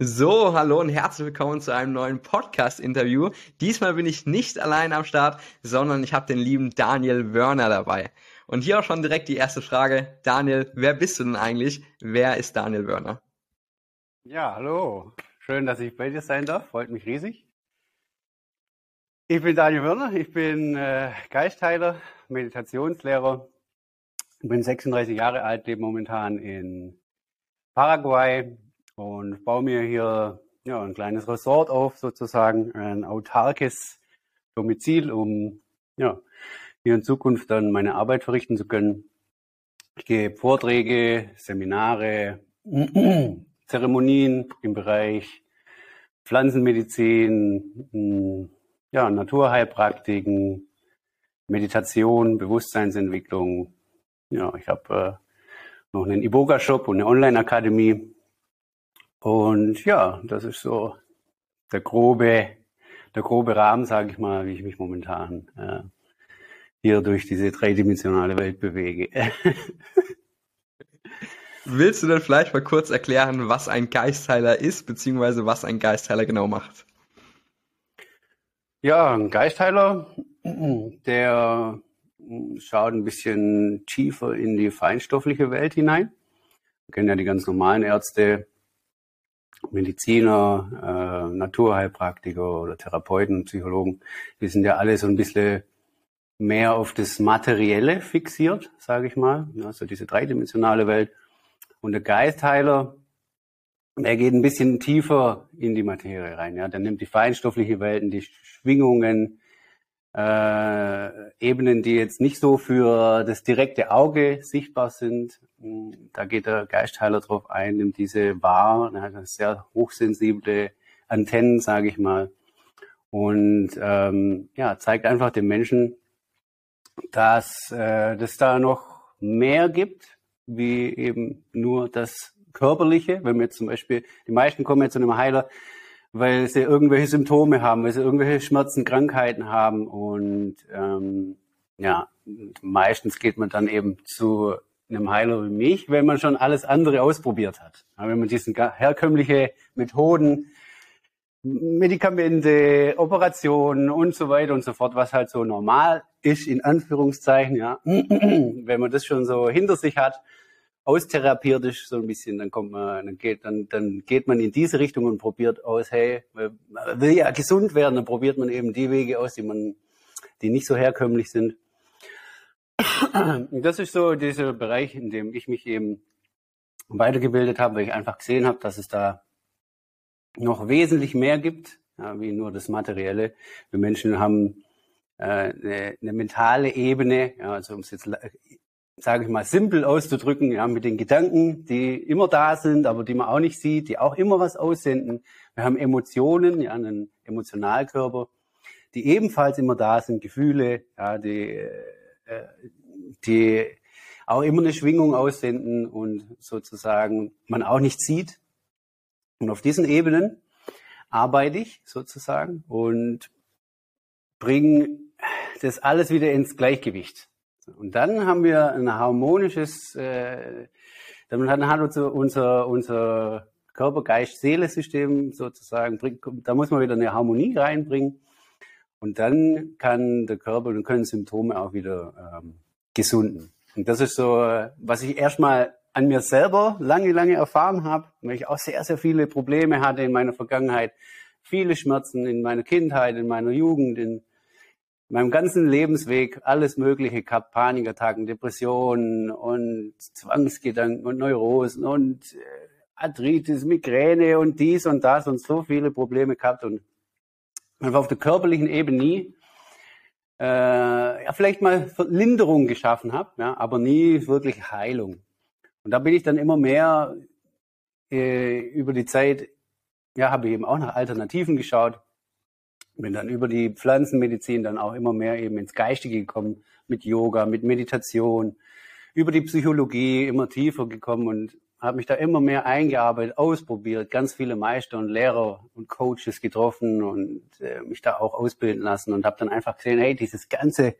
So, hallo und herzlich willkommen zu einem neuen Podcast-Interview. Diesmal bin ich nicht allein am Start, sondern ich habe den lieben Daniel Wörner dabei. Und hier auch schon direkt die erste Frage. Daniel, wer bist du denn eigentlich? Wer ist Daniel Wörner? Ja, hallo. Schön, dass ich bei dir sein darf. Freut mich riesig. Ich bin Daniel Wörner. Ich bin äh, Geistheiler, Meditationslehrer. Ich bin 36 Jahre alt, lebe momentan in Paraguay, und baue mir hier ja, ein kleines Resort auf, sozusagen, ein autarkes Domizil, um ja, hier in Zukunft dann meine Arbeit verrichten zu können. Ich gebe Vorträge, Seminare, Zeremonien im Bereich Pflanzenmedizin, ja, Naturheilpraktiken, Meditation, Bewusstseinsentwicklung. Ja, ich habe äh, noch einen Iboga-Shop und eine Online-Akademie. Und ja, das ist so der grobe, der grobe Rahmen, sage ich mal, wie ich mich momentan äh, hier durch diese dreidimensionale Welt bewege. Willst du denn vielleicht mal kurz erklären, was ein Geistheiler ist, beziehungsweise was ein Geistheiler genau macht? Ja, ein Geistheiler, der schaut ein bisschen tiefer in die feinstoffliche Welt hinein. Wir kennen ja die ganz normalen Ärzte, Mediziner, äh, Naturheilpraktiker oder Therapeuten, Psychologen, die sind ja alle so ein bisschen mehr auf das Materielle fixiert, sage ich mal, also diese dreidimensionale Welt. Und der Geistheiler, der geht ein bisschen tiefer in die Materie rein. Ja, der nimmt die feinstoffliche Welten, die Schwingungen, äh, Ebenen, die jetzt nicht so für das direkte Auge sichtbar sind. Da geht der Geistheiler drauf ein, nimmt diese wahr, hat sehr hochsensible Antennen, sage ich mal. Und ähm, ja, zeigt einfach dem Menschen, dass äh, das da noch mehr gibt, wie eben nur das Körperliche. Wenn wir jetzt zum Beispiel, die meisten kommen jetzt zu einem Heiler, weil sie irgendwelche Symptome haben, weil sie irgendwelche Schmerzen, Krankheiten haben und ähm, ja, meistens geht man dann eben zu einem Heiler wie mich, wenn man schon alles andere ausprobiert hat. wenn man diesen herkömmliche Methoden, Medikamente, Operationen und so weiter und so fort, was halt so normal ist, in Anführungszeichen, ja, wenn man das schon so hinter sich hat, austherapiert ist so ein bisschen, dann kommt man, dann geht, dann, dann geht man in diese Richtung und probiert aus, hey, man will ja gesund werden, dann probiert man eben die Wege aus, die man, die nicht so herkömmlich sind. Das ist so dieser Bereich, in dem ich mich eben weitergebildet habe, weil ich einfach gesehen habe, dass es da noch wesentlich mehr gibt, ja, wie nur das Materielle. Wir Menschen haben äh, eine, eine mentale Ebene, ja, also um es jetzt sage ich mal, simpel auszudrücken, ja, mit den Gedanken, die immer da sind, aber die man auch nicht sieht, die auch immer was aussenden. Wir haben Emotionen, ja, einen Emotionalkörper, die ebenfalls immer da sind, Gefühle, ja, die, äh, die auch immer eine Schwingung aussenden und sozusagen man auch nicht sieht. Und auf diesen Ebenen arbeite ich sozusagen und bringe das alles wieder ins Gleichgewicht. Und dann haben wir ein harmonisches, äh, dann hat unser, unser, unser Körper, Geist, Seele-System sozusagen, da muss man wieder eine Harmonie reinbringen. Und dann kann der Körper, dann können Symptome auch wieder ähm, gesunden. Und das ist so, was ich erstmal an mir selber lange, lange erfahren habe, weil ich auch sehr, sehr viele Probleme hatte in meiner Vergangenheit, viele Schmerzen in meiner Kindheit, in meiner Jugend, in meinem ganzen Lebensweg alles Mögliche gehabt, Panikattacken, Depressionen und Zwangsgedanken und Neurosen und äh, Arthritis, Migräne und dies und das und so viele Probleme gehabt und einfach auf der körperlichen Ebene nie äh, ja, vielleicht mal Linderung geschaffen habe, ja, aber nie wirklich Heilung. Und da bin ich dann immer mehr äh, über die Zeit, ja, habe ich eben auch nach Alternativen geschaut, bin dann über die Pflanzenmedizin dann auch immer mehr eben ins Geistige gekommen, mit Yoga, mit Meditation, über die Psychologie immer tiefer gekommen und habe mich da immer mehr eingearbeitet, ausprobiert, ganz viele Meister und Lehrer und Coaches getroffen und äh, mich da auch ausbilden lassen und habe dann einfach gesehen, hey, dieses ganze,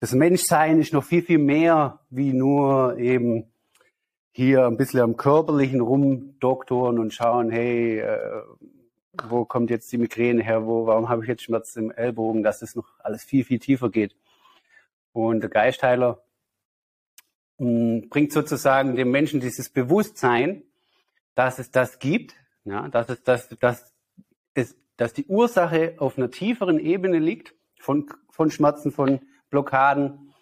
das Menschsein ist noch viel, viel mehr wie nur eben hier ein bisschen am körperlichen rumdoktoren und schauen, hey, äh, wo kommt jetzt die Migräne her, wo, warum habe ich jetzt Schmerz im Ellbogen, dass es noch alles viel, viel tiefer geht. Und der Geistheiler mh, hm, bringt sozusagen dem Menschen dieses Bewusstsein, dass es das gibt, ja, dass es, dass, dass, es, dass die Ursache auf einer tieferen Ebene liegt von, von Schmerzen, von Blockaden,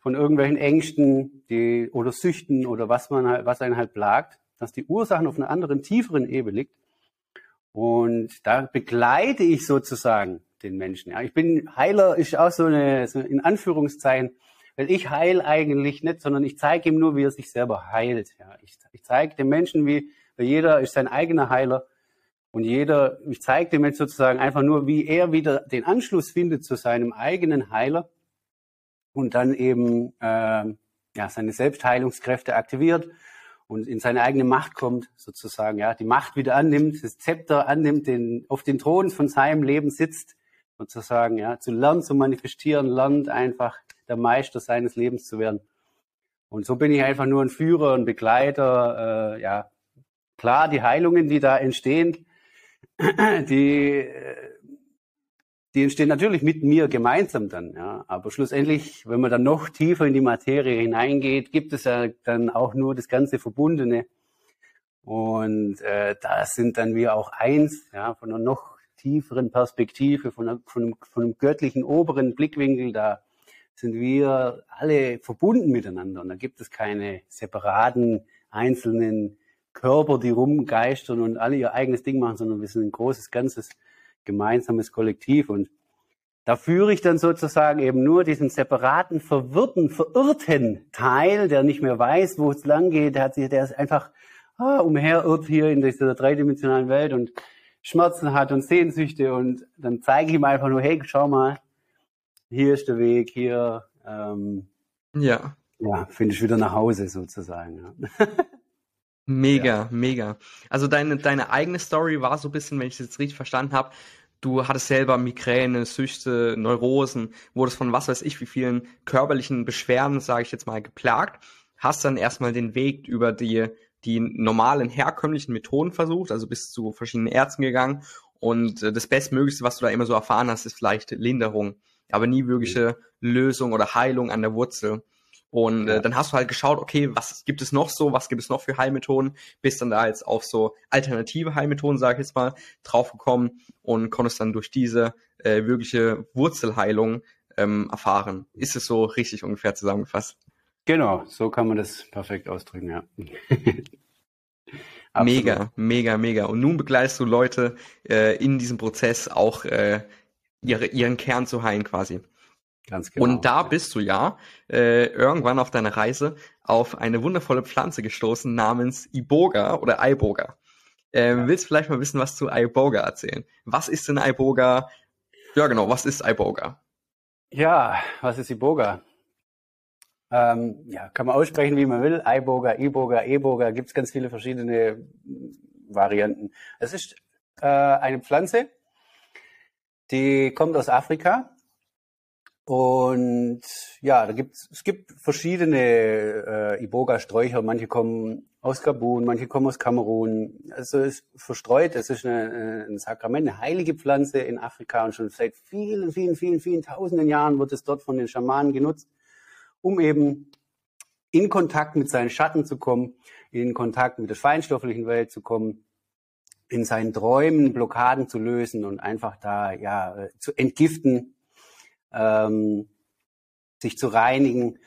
von irgendwelchen Ängsten, die, oder Süchten oder was man halt, was einen halt plagt, dass die Ursachen auf einer anderen, tieferen Ebene liegt. Und da begleite ich sozusagen den Menschen. Ja, ich bin Heiler, ist auch so eine, so in Anführungszeichen, weil ich heil eigentlich nicht, sondern ich zeige ihm nur, wie er sich selber heilt. Ja, ich, ich zeige dem Menschen, wie, weil jeder ist sein eigener Heiler und jeder, ich zeige dem Menschen sozusagen einfach nur, wie er wieder den Anschluss findet zu seinem eigenen Heiler und dann eben äh, ja, seine Selbstheilungskräfte aktiviert und in seine eigene Macht kommt, sozusagen, ja, die Macht wieder annimmt, das Zepter annimmt, den, auf den Thron von seinem Leben sitzt, sozusagen, ja, zu lernen, zu manifestieren, lernt einfach der Meister seines Lebens zu werden. Und so bin ich einfach nur ein Führer, ein Begleiter, äh, ja, klar, die Heilungen, die da entstehen, die, äh, die entstehen natürlich mit mir gemeinsam dann, ja. Aber schlussendlich, wenn man dann noch tiefer in die Materie hineingeht, gibt es ja dann auch nur das ganze Verbundene. Und äh, da sind dann wir auch eins, ja, von einer noch tieferen Perspektive, von, einer, von, einem, von einem göttlichen oberen Blickwinkel, da sind wir alle verbunden miteinander. Und da gibt es keine separaten, einzelnen Körper, die rumgeistern und alle ihr eigenes Ding machen, sondern wir sind ein großes, ganzes gemeinsames Kollektiv. Und da führe ich dann sozusagen eben nur diesen separaten, verwirrten, verirrten Teil, der nicht mehr weiß, wo es lang geht, der, hat sich, der ist einfach ah, umherirrt hier in dieser dreidimensionalen Welt und Schmerzen hat und Sehnsüchte und dann zeige ich ihm einfach nur, hey, schau mal, hier ist der Weg, hier ähm, ja. ja, finde ich wieder nach Hause sozusagen. Ja. Mega, ja. mega. Also deine, deine eigene Story war so ein bisschen, wenn ich es jetzt richtig verstanden habe, du hattest selber Migräne, Süchte, Neurosen, wurdest von was weiß ich wie vielen körperlichen Beschwerden, sage ich jetzt mal, geplagt, hast dann erstmal den Weg über die, die normalen herkömmlichen Methoden versucht, also bist zu verschiedenen Ärzten gegangen und äh, das Bestmöglichste, was du da immer so erfahren hast, ist vielleicht Linderung, aber nie wirkliche mhm. Lösung oder Heilung an der Wurzel. Und äh, dann hast du halt geschaut, okay, was gibt es noch so, was gibt es noch für Heilmethoden, bist dann da jetzt auf so alternative Heilmethoden, sage ich jetzt mal, draufgekommen und konntest dann durch diese äh, wirkliche Wurzelheilung ähm, erfahren. Ist es so richtig ungefähr zusammengefasst? Genau, so kann man das perfekt ausdrücken, ja. mega, mega, mega. Und nun begleitest du Leute äh, in diesem Prozess auch äh, ihre, ihren Kern zu heilen quasi. Ganz genau. Und da bist du ja äh, irgendwann auf deiner Reise auf eine wundervolle Pflanze gestoßen namens Iboga oder Iboga. Ähm, ja. Willst du vielleicht mal wissen, was zu Iboga erzählen? Was ist denn Iboga? Ja, genau, was ist Iboga? Ja, was ist Iboga? Ähm, ja, kann man aussprechen, wie man will. Iboga, Iboga, Eboga, gibt es ganz viele verschiedene Varianten. Es ist äh, eine Pflanze, die kommt aus Afrika und ja, da gibt's, es gibt verschiedene äh, Iboga-Sträucher. Manche kommen aus Gabun, manche kommen aus Kamerun. Also es ist verstreut. Es ist eine, ein Sakrament, eine heilige Pflanze in Afrika und schon seit vielen, vielen, vielen, vielen tausenden Jahren wird es dort von den Schamanen genutzt, um eben in Kontakt mit seinen Schatten zu kommen, in Kontakt mit der feinstofflichen Welt zu kommen, in seinen Träumen Blockaden zu lösen und einfach da ja äh, zu entgiften, ähm, sich zu reinigen.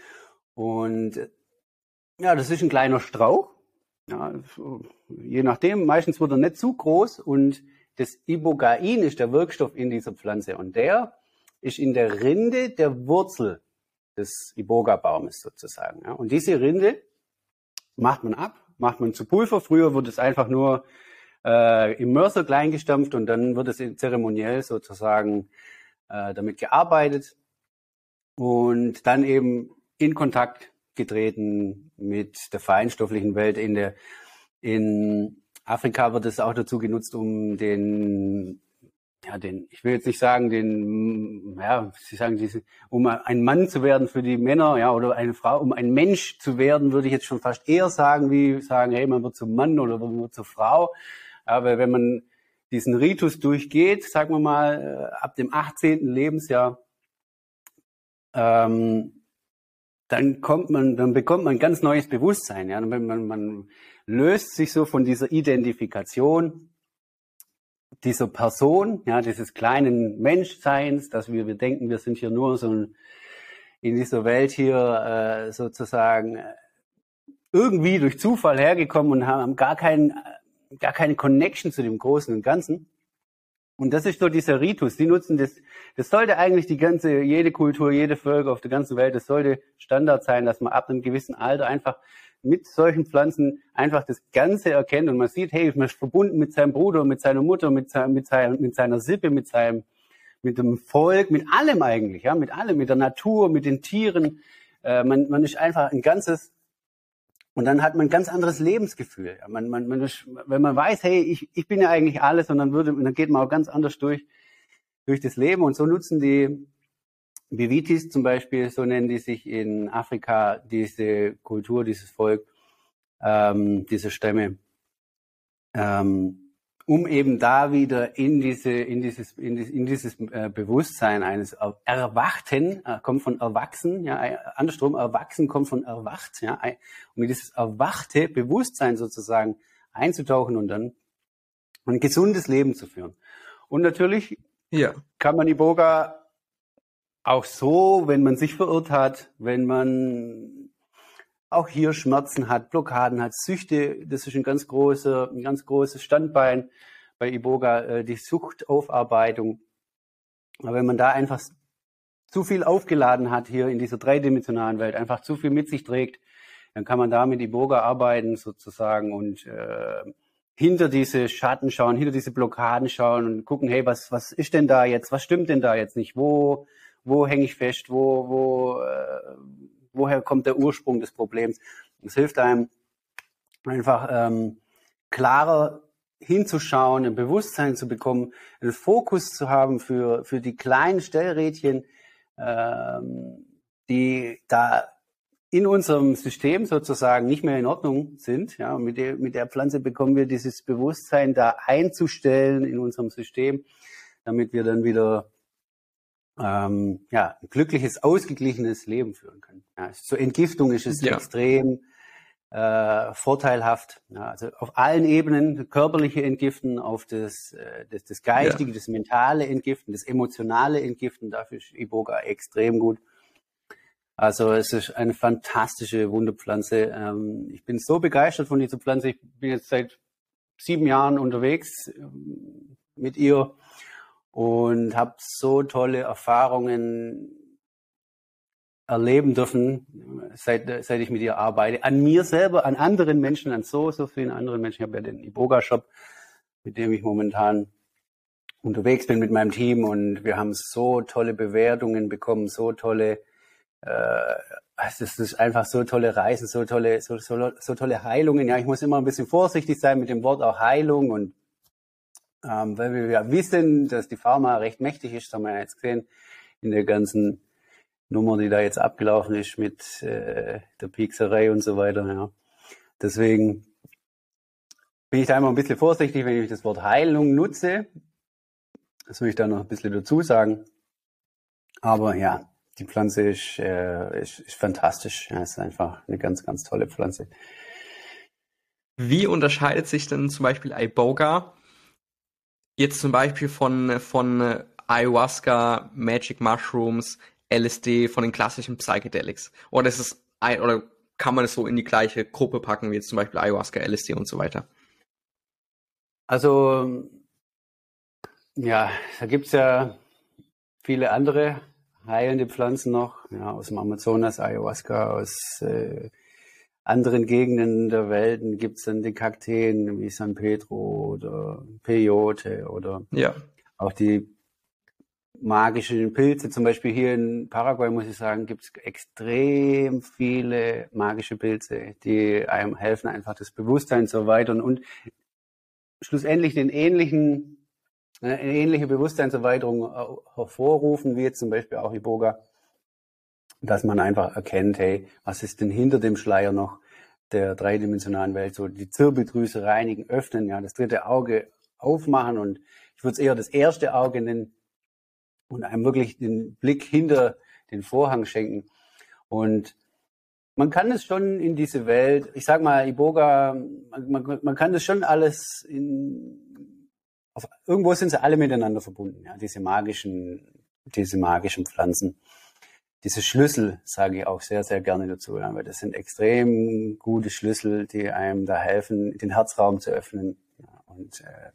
Und ja, das ist ein kleiner Strauch. Ja, je nachdem, meistens wird er nicht zu groß und das Ibogain ist der Wirkstoff in dieser Pflanze und der ist in der Rinde der Wurzel des Iboga-Baumes sozusagen. Ja. Und diese Rinde macht man ab, macht man zu Pulver. Früher wurde es einfach nur äh, im Mörser klein gestampft und dann wird es zeremoniell sozusagen äh, damit gearbeitet und dann eben in Kontakt getreten mit der feinstofflichen Welt. In der in Afrika wird es auch dazu genutzt, um den ja, den, ich will jetzt nicht sagen, den, ja, Sie sagen, diese, um ein Mann zu werden für die Männer, ja, oder eine Frau, um ein Mensch zu werden, würde ich jetzt schon fast eher sagen, wie sagen, hey, man wird zum Mann oder man wird zur Frau. Aber wenn man diesen Ritus durchgeht, sagen wir mal, äh, ab dem 18. Lebensjahr, ähm, dann kommt man, dann bekommt man ganz neues Bewusstsein. Ja, man, man, man löst sich so von dieser Identifikation dieser Person, ja, dieses kleinen Menschseins, dass wir, wir denken, wir sind hier nur so ein, in dieser Welt hier äh, sozusagen äh, irgendwie durch Zufall hergekommen und haben gar keinen, gar keine Connection zu dem Großen und Ganzen. Und das ist so dieser Ritus. Die nutzen das, das sollte eigentlich die ganze, jede Kultur, jede Völker auf der ganzen Welt, das sollte Standard sein, dass man ab einem gewissen Alter einfach mit solchen Pflanzen einfach das Ganze erkennt und man sieht, hey, man ist verbunden mit seinem Bruder, mit seiner Mutter, mit, mit, seiner, mit seiner Sippe, mit seinem, mit dem Volk, mit allem eigentlich, ja, mit allem, mit der Natur, mit den Tieren. Äh, man, man ist einfach ein ganzes, und dann hat man ein ganz anderes Lebensgefühl. Man, man, man wenn man weiß, hey, ich, ich bin ja eigentlich alles, und dann würde, dann geht man auch ganz anders durch, durch das Leben. Und so nutzen die Bivitis zum Beispiel, so nennen die sich in Afrika diese Kultur, dieses Volk, ähm, diese Stämme, ähm, um eben da wieder in diese, in dieses, in dieses, in dieses äh, Bewusstsein eines Erwachten, äh, kommt von erwachsen, ja, andersrum, erwachsen kommt von erwacht, ja, um in dieses erwachte Bewusstsein sozusagen einzutauchen und dann ein gesundes Leben zu führen. Und natürlich ja. kann man Iboga auch so, wenn man sich verirrt hat, wenn man auch hier Schmerzen hat, Blockaden hat, Süchte, das ist ein ganz großer, ein ganz großes Standbein bei Iboga, äh, die Suchtaufarbeitung. Aber wenn man da einfach zu viel aufgeladen hat hier in dieser dreidimensionalen Welt, einfach zu viel mit sich trägt, dann kann man da mit Iboga arbeiten sozusagen und äh, hinter diese Schatten schauen, hinter diese Blockaden schauen und gucken, hey, was, was ist denn da jetzt, was stimmt denn da jetzt nicht, wo, wo hänge ich fest, wo, wo, äh, woher kommt der Ursprung des Problems. Es hilft einem einfach ähm, klarer hinzuschauen, ein Bewusstsein zu bekommen, einen Fokus zu haben für, für die kleinen Stellrädchen, ähm, die da in unserem System sozusagen nicht mehr in Ordnung sind. Ja, mit der, mit der Pflanze bekommen wir dieses Bewusstsein da einzustellen in unserem System, damit wir dann wieder ähm, ja, ein glückliches, ausgeglichenes Leben führen können. Ja, zur Entgiftung ist es ja. extrem äh, vorteilhaft. Ja, also auf allen Ebenen, körperliche Entgiften, auf das, äh, das, das geistige, ja. das mentale Entgiften, das emotionale Entgiften, dafür ist Iboga extrem gut. Also es ist eine fantastische Wunderpflanze. Ähm, ich bin so begeistert von dieser Pflanze. Ich bin jetzt seit sieben Jahren unterwegs ähm, mit ihr und habe so tolle Erfahrungen erleben dürfen, seit, seit ich mit ihr arbeite. An mir selber, an anderen Menschen, an so, so vielen anderen Menschen. Ich habe ja den Iboga-Shop, mit dem ich momentan unterwegs bin mit meinem Team und wir haben so tolle Bewertungen bekommen, so tolle, äh, es ist einfach so tolle Reisen, so tolle, so, so, so tolle Heilungen. Ja, ich muss immer ein bisschen vorsichtig sein mit dem Wort auch Heilung und ähm, weil wir ja wissen, dass die Pharma recht mächtig ist, haben wir jetzt gesehen, in der ganzen Nummer, die da jetzt abgelaufen ist mit äh, der Piekserei und so weiter. Ja. Deswegen bin ich da immer ein bisschen vorsichtig, wenn ich das Wort Heilung nutze. Das will ich da noch ein bisschen dazu sagen. Aber ja, die Pflanze ist, äh, ist, ist fantastisch. Ja, ist einfach eine ganz, ganz tolle Pflanze. Wie unterscheidet sich denn zum Beispiel Iboga Jetzt zum Beispiel von, von Ayahuasca, Magic Mushrooms, LSD, von den klassischen Psychedelics. Oder ist es ein, oder kann man es so in die gleiche Gruppe packen, wie jetzt zum Beispiel Ayahuasca, LSD und so weiter? Also, ja, da gibt es ja viele andere heilende Pflanzen noch, ja, aus dem Amazonas, Ayahuasca, aus äh, anderen Gegenden der Welt gibt es dann die Kakteen wie San Pedro oder Peyote oder ja. auch die magischen Pilze. Zum Beispiel hier in Paraguay, muss ich sagen, gibt es extrem viele magische Pilze, die einem helfen, einfach das Bewusstsein zu erweitern und schlussendlich den ähnlichen eine ähnliche Bewusstseinserweiterung hervorrufen, wie jetzt zum Beispiel auch Iboga, dass man einfach erkennt, hey, was ist denn hinter dem Schleier noch der dreidimensionalen Welt, so die Zirbeldrüse reinigen, öffnen, ja, das dritte Auge aufmachen und ich würde es eher das erste Auge nennen und einem wirklich den Blick hinter den Vorhang schenken. Und man kann es schon in diese Welt, ich sag mal, Iboga, man, man kann das schon alles in, auf, irgendwo sind sie alle miteinander verbunden, ja, diese magischen, diese magischen Pflanzen. Diese Schlüssel sage ich auch sehr, sehr gerne dazu, ja, weil das sind extrem gute Schlüssel, die einem da helfen, den Herzraum zu öffnen. Ja, und äh,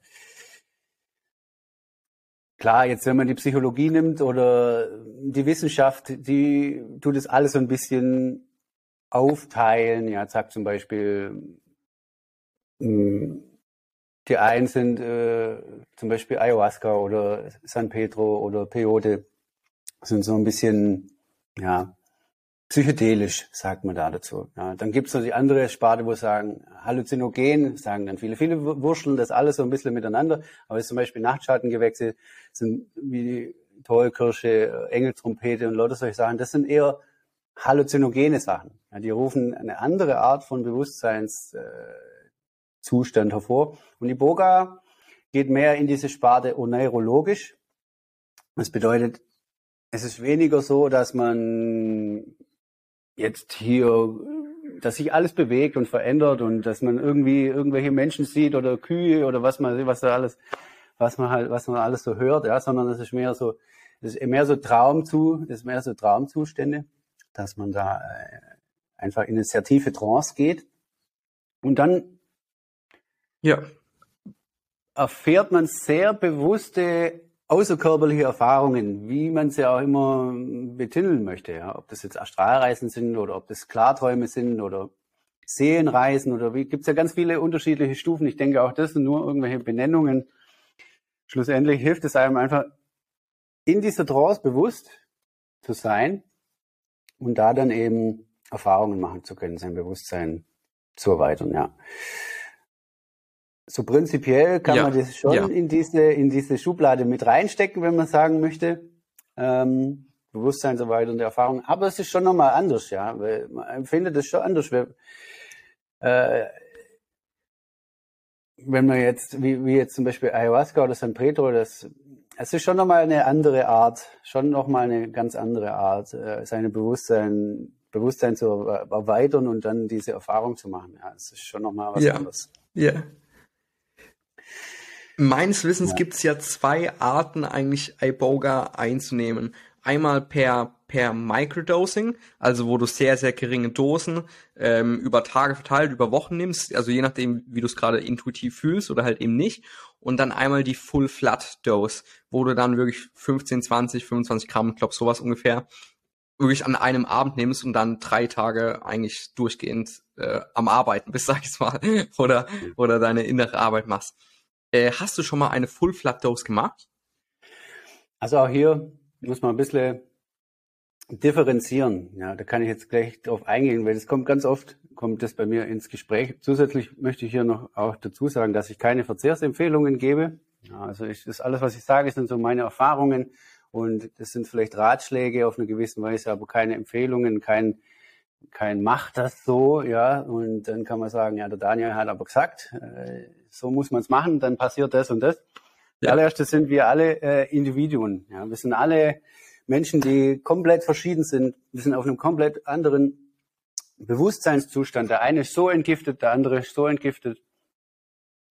Klar, jetzt wenn man die Psychologie nimmt oder die Wissenschaft, die tut es alles so ein bisschen aufteilen. Ja, sagt zum Beispiel, hm, die einen sind äh, zum Beispiel Ayahuasca oder San Pedro oder Peyote, sind so ein bisschen, ja, psychedelisch, sagt man da dazu. Ja, dann gibt's noch die andere Sparte, wo sagen, halluzinogen, sagen dann viele. Viele wurschteln das alles so ein bisschen miteinander, aber zum Beispiel Nachtschattengewächse sind wie Tollkirsche, Engeltrompete und lauter solche Sachen, das sind eher halluzinogene Sachen. Ja, die rufen eine andere Art von Bewusstseinszustand äh, hervor. Und die Boga geht mehr in diese Sparte oneurologisch. Das bedeutet, es ist weniger so, dass man jetzt hier, dass sich alles bewegt und verändert und dass man irgendwie irgendwelche Menschen sieht oder Kühe oder was man, was da alles, was man halt, was man alles so hört, ja, sondern das ist mehr so, das ist mehr so Traumzu, das ist mehr so Traumzustände, dass man da äh, einfach in eine sehr tiefe Trance geht und dann ja. erfährt man sehr bewusste außerkörperliche Erfahrungen, wie man sie auch immer betiteln möchte, ja, ob das jetzt Astralreisen sind oder ob das Klarträume sind oder Seelenreisen oder wie, gibt's ja ganz viele unterschiedliche Stufen. Ich denke auch das sind nur irgendwelche Benennungen. Schlussendlich hilft es einem einfach in dieser Trance bewusst zu sein und da dann eben Erfahrungen machen zu können, sein Bewusstsein zu erweitern, ja so prinzipiell kann ja, man das schon ja. in diese in diese Schublade mit reinstecken, wenn man sagen möchte. Ähm, Bewusstsein so weiter und Erfahrung. Aber es ist schon nochmal anders, ja. Weil man empfindet es schon anders. Wenn, äh, wenn man jetzt, wie, wie jetzt zum Beispiel Ayahuasca oder San Pedro, das, es ist schon nochmal eine andere Art, schon nochmal eine ganz andere Art, äh, seine Bewusstsein, Bewusstsein zu erweitern und dann diese Erfahrung zu machen. Ja, es ist schon nochmal was ja. anderes. Ja. Meines Wissens ja. gibt's ja zwei Arten eigentlich Iboga einzunehmen. Einmal per per Microdosing, also wo du sehr, sehr geringe Dosen ähm, über Tage verteilt, über Wochen nimmst, also je nachdem, wie du es gerade intuitiv fühlst oder halt eben nicht. Und dann einmal die Full Flat Dose, wo du dann wirklich 15, 20, 25 Gramm, ich glaube sowas ungefähr, wirklich an einem Abend nimmst und dann drei Tage eigentlich durchgehend äh, am Arbeiten bist, sag ich mal, oder, oder deine innere Arbeit machst. Äh, hast du schon mal eine Full Flat Dose gemacht? Also auch hier muss man ein bisschen differenzieren. Ja, da kann ich jetzt gleich drauf eingehen, weil das kommt ganz oft, kommt das bei mir ins Gespräch. Zusätzlich möchte ich hier noch auch dazu sagen, dass ich keine Verzehrsempfehlungen gebe. Ja, also ich, das alles, was ich sage, sind so meine Erfahrungen und das sind vielleicht Ratschläge auf eine gewisse Weise, aber keine Empfehlungen, kein, kein macht das so, ja. Und dann kann man sagen, ja, der Daniel hat aber gesagt, äh, so muss man es machen, dann passiert das und das. Ja. Allererstes sind wir alle äh, Individuen. Ja. Wir sind alle Menschen, die komplett verschieden sind. Wir sind auf einem komplett anderen Bewusstseinszustand. Der eine ist so entgiftet, der andere ist so entgiftet.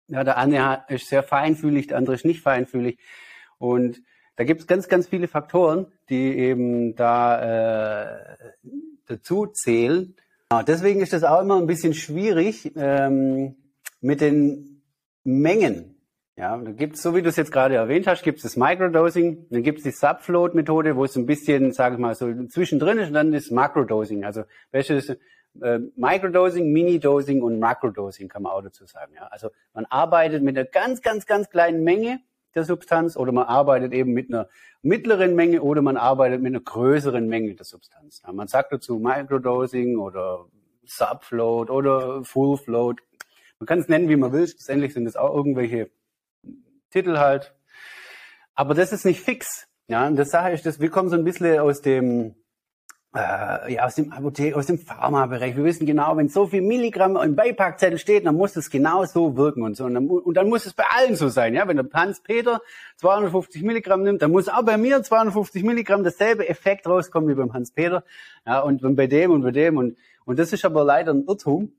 Ja, der eine ist sehr feinfühlig, der andere ist nicht feinfühlig. Und da gibt es ganz, ganz viele Faktoren, die eben da äh, dazu zählen. Ja, deswegen ist das auch immer ein bisschen schwierig ähm, mit den Mengen. Ja, da gibt es, so wie du es jetzt gerade erwähnt hast, gibt es das Microdosing, dann gibt es die Subfloat-Methode, wo es ein bisschen, sage ich mal, so zwischendrin ist und dann das Macrodosing. Also welche ist äh, Microdosing, Mini-Dosing und Macrodosing kann man auch dazu sagen. Ja? Also man arbeitet mit einer ganz, ganz, ganz kleinen Menge der Substanz oder man arbeitet eben mit einer mittleren Menge oder man arbeitet mit einer größeren Menge der Substanz. Ja? Man sagt dazu Microdosing oder Subfloat oder Full Float man kann es nennen, wie man will. Schlussendlich sind es auch irgendwelche Titel halt. Aber das ist nicht fix. Ja, und das Sache ist, dass wir kommen so ein bisschen aus dem, äh, ja, aus dem Apotheke, aus dem Pharmabereich. Wir wissen genau, wenn so viel Milligramm im Beipackzettel steht, dann muss es genau so wirken und so. Und dann, und dann muss es bei allen so sein. Ja, wenn der Hans Peter 250 Milligramm nimmt, dann muss auch bei mir 250 Milligramm dasselbe Effekt rauskommen wie beim Hans Peter. Ja, und bei dem und bei dem und, und das ist aber leider ein Irrtum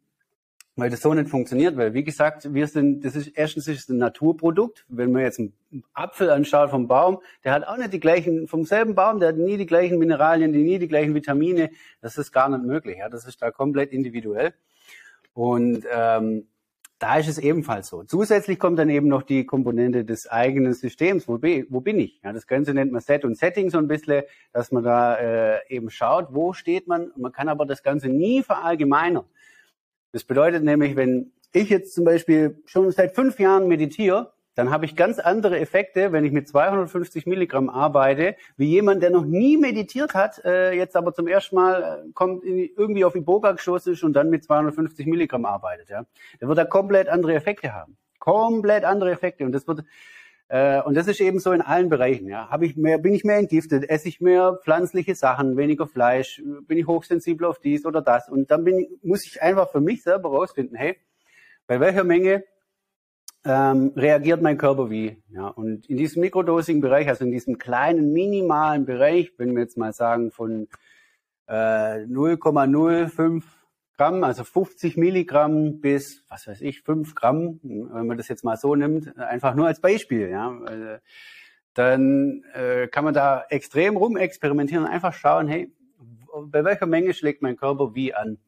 weil das so nicht funktioniert, weil wie gesagt, wir sind, das ist erstens ist ein Naturprodukt. Wenn man jetzt einen Apfel anschaut vom Baum, der hat auch nicht die gleichen, vom selben Baum, der hat nie die gleichen Mineralien, die nie die gleichen Vitamine. Das ist gar nicht möglich. Ja, das ist da komplett individuell. Und ähm, da ist es ebenfalls so. Zusätzlich kommt dann eben noch die Komponente des eigenen Systems. Wo, bin, wo bin ich? Ja, das Ganze nennt man Set und Setting so ein bisschen, dass man da äh, eben schaut, wo steht man. Man kann aber das Ganze nie verallgemeinern. Das bedeutet nämlich, wenn ich jetzt zum Beispiel schon seit fünf Jahren meditiere, dann habe ich ganz andere Effekte, wenn ich mit 250 Milligramm arbeite, wie jemand, der noch nie meditiert hat, äh, jetzt aber zum ersten Mal äh, kommt in, irgendwie auf Iboga geschossen ist und dann mit 250 Milligramm arbeitet. Ja, der wird da komplett andere Effekte haben, komplett andere Effekte und das wird äh, und das ist eben so in allen Bereichen. Ja, habe ich mehr, bin ich mehr entgiftet, esse ich mehr pflanzliche Sachen, weniger Fleisch, bin ich hochsensibel auf dies oder das und dann bin muss ich einfach für mich selber rausfinden, hey, bei welcher Menge ähm, reagiert mein Körper wie. Ja, und in diesem Mikrodosing-Bereich, also in diesem kleinen, minimalen Bereich, wenn wir jetzt mal sagen von äh, 0,05 Gramm, also 50 Milligramm bis, was weiß ich, 5 Gramm, wenn man das jetzt mal so nimmt, einfach nur als Beispiel, ja, dann äh, kann man da extrem rumexperimentieren und einfach schauen, hey, bei welcher Menge schlägt mein Körper wie an?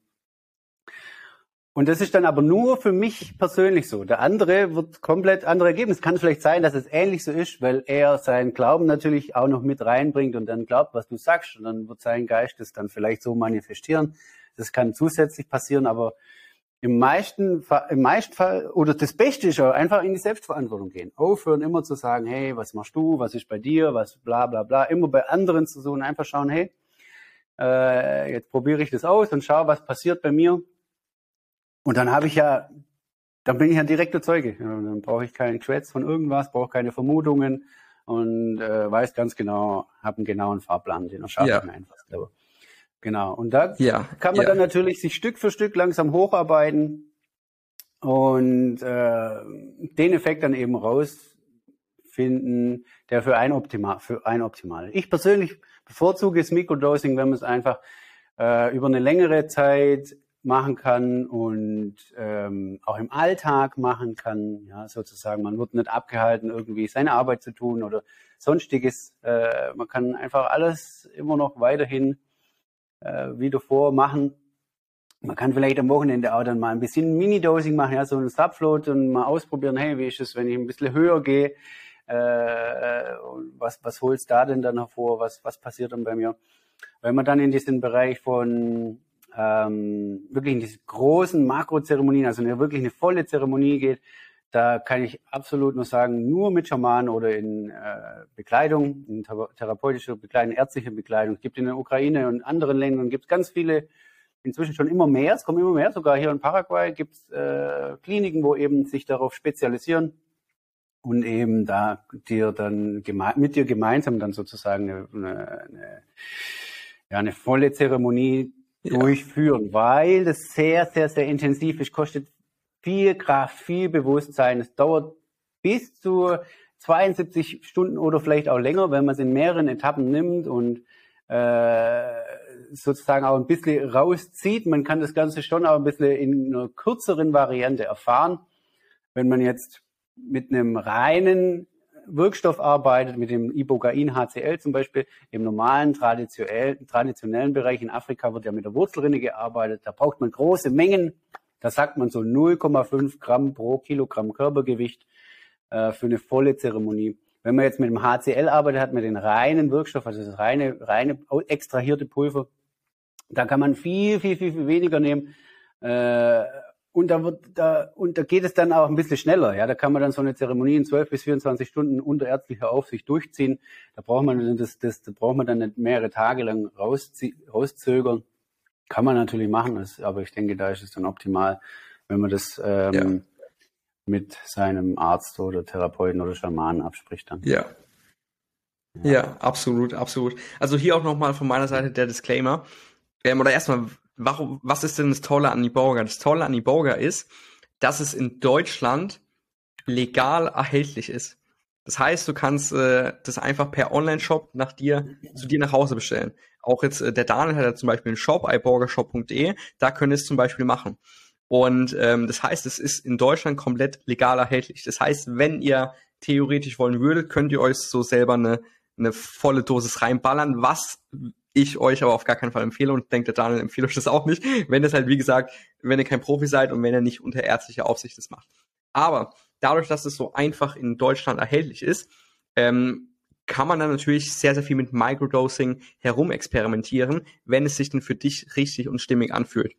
Und das ist dann aber nur für mich persönlich so. Der andere wird komplett andere Ergebnis. Kann vielleicht sein, dass es ähnlich so ist, weil er seinen Glauben natürlich auch noch mit reinbringt und dann glaubt, was du sagst. Und dann wird sein Geist das dann vielleicht so manifestieren. Das kann zusätzlich passieren, aber im meisten, im meisten Fall, oder das Beste ist ja einfach in die Selbstverantwortung gehen. Aufhören immer zu sagen, hey, was machst du, was ist bei dir, was bla bla bla, immer bei anderen zu suchen, einfach schauen, hey, äh, jetzt probiere ich das aus und schau, was passiert bei mir und dann habe ich ja, dann bin ich ein direkter Zeuge. Dann brauche ich keinen Quetz von irgendwas, brauche keine Vermutungen und äh, weiß ganz genau, habe einen genauen Fahrplan, den erschaffe ja. ich mir einfach selber. Genau. Und da ja. kann man ja. dann natürlich sich Stück für Stück langsam hocharbeiten und äh, den Effekt dann eben rausfinden, der für ein optimal, für ein optimal. Ich persönlich bevorzuge das Mikrodosing, wenn man es einfach äh, über eine längere Zeit machen kann und ähm, auch im Alltag machen kann. Ja, sozusagen, man wird nicht abgehalten, irgendwie seine Arbeit zu tun oder sonstiges. Äh, man kann einfach alles immer noch weiterhin äh, wie davor machen. Man kann vielleicht am Wochenende auch dann mal ein bisschen Mini-Dosing machen, ja, so ein Subfloat und mal ausprobieren, hey, wie ist es, wenn ich ein bisschen höher gehe? Äh, was, was holst da denn dann hervor? Was, was passiert dann bei mir? Wenn man dann in diesen Bereich von ähm, wirklich in diese großen Makrozeremonien, also eine, wirklich eine volle Zeremonie geht, da kann ich absolut nur sagen, nur mit Schamanen oder in äh, Bekleidung, in therapeutischer Bekleidung, ärztlicher Bekleidung. Es gibt in der Ukraine und anderen Ländern gibt es ganz viele, inzwischen schon immer mehr, es kommen immer mehr, sogar hier in Paraguay gibt es äh, Kliniken, wo eben sich darauf spezialisieren und eben da dir dann mit dir gemeinsam dann sozusagen eine, eine, ja, eine volle Zeremonie ja. durchführen, weil das sehr, sehr, sehr intensiv ist, kostet viel Kraft, viel Bewusstsein. Es dauert bis zu 72 Stunden oder vielleicht auch länger, wenn man es in mehreren Etappen nimmt und äh, sozusagen auch ein bisschen rauszieht. Man kann das Ganze schon auch ein bisschen in einer kürzeren Variante erfahren. Wenn man jetzt mit einem reinen Wirkstoff arbeitet, mit dem Ibogain HCl zum Beispiel, im normalen traditionellen, traditionellen Bereich in Afrika wird ja mit der Wurzelrinne gearbeitet. Da braucht man große Mengen. Da sagt man so 0,5 Gramm pro Kilogramm Körpergewicht äh, für eine volle Zeremonie. Wenn man jetzt mit dem HCl arbeitet, hat man den reinen Wirkstoff, also das reine, reine extrahierte Pulver. Da kann man viel, viel, viel, viel weniger nehmen. Äh, und da wird da und da geht es dann auch ein bisschen schneller. Ja, da kann man dann so eine Zeremonie in 12 bis 24 Stunden unter ärztlicher Aufsicht durchziehen. Da braucht man das, das, da braucht man dann nicht mehrere Tage lang rauszögern. Kann man natürlich machen, das, aber ich denke, da ist es dann optimal, wenn man das ähm, ja. mit seinem Arzt oder Therapeuten oder Schamanen abspricht dann. Ja. Ja. ja, absolut, absolut. Also hier auch nochmal von meiner Seite der Disclaimer. Ähm, oder erstmal, warum, was ist denn das Tolle an Iboga? Das Tolle an Iboga ist, dass es in Deutschland legal erhältlich ist. Das heißt, du kannst äh, das einfach per Online-Shop nach dir zu dir nach Hause bestellen. Auch jetzt äh, der Daniel hat ja zum Beispiel einen Shop, iburgershop.de, da könnt ihr es zum Beispiel machen. Und ähm, das heißt, es ist in Deutschland komplett legal erhältlich. Das heißt, wenn ihr theoretisch wollen würdet, könnt ihr euch so selber eine, eine volle Dosis reinballern, was ich euch aber auf gar keinen Fall empfehle und denkt der Daniel empfiehlt euch das auch nicht, wenn es halt, wie gesagt, wenn ihr kein Profi seid und wenn ihr nicht unter ärztlicher Aufsicht das macht. Aber dadurch, dass es so einfach in Deutschland erhältlich ist, ähm, kann man dann natürlich sehr, sehr viel mit Microdosing herumexperimentieren, wenn es sich denn für dich richtig und stimmig anfühlt.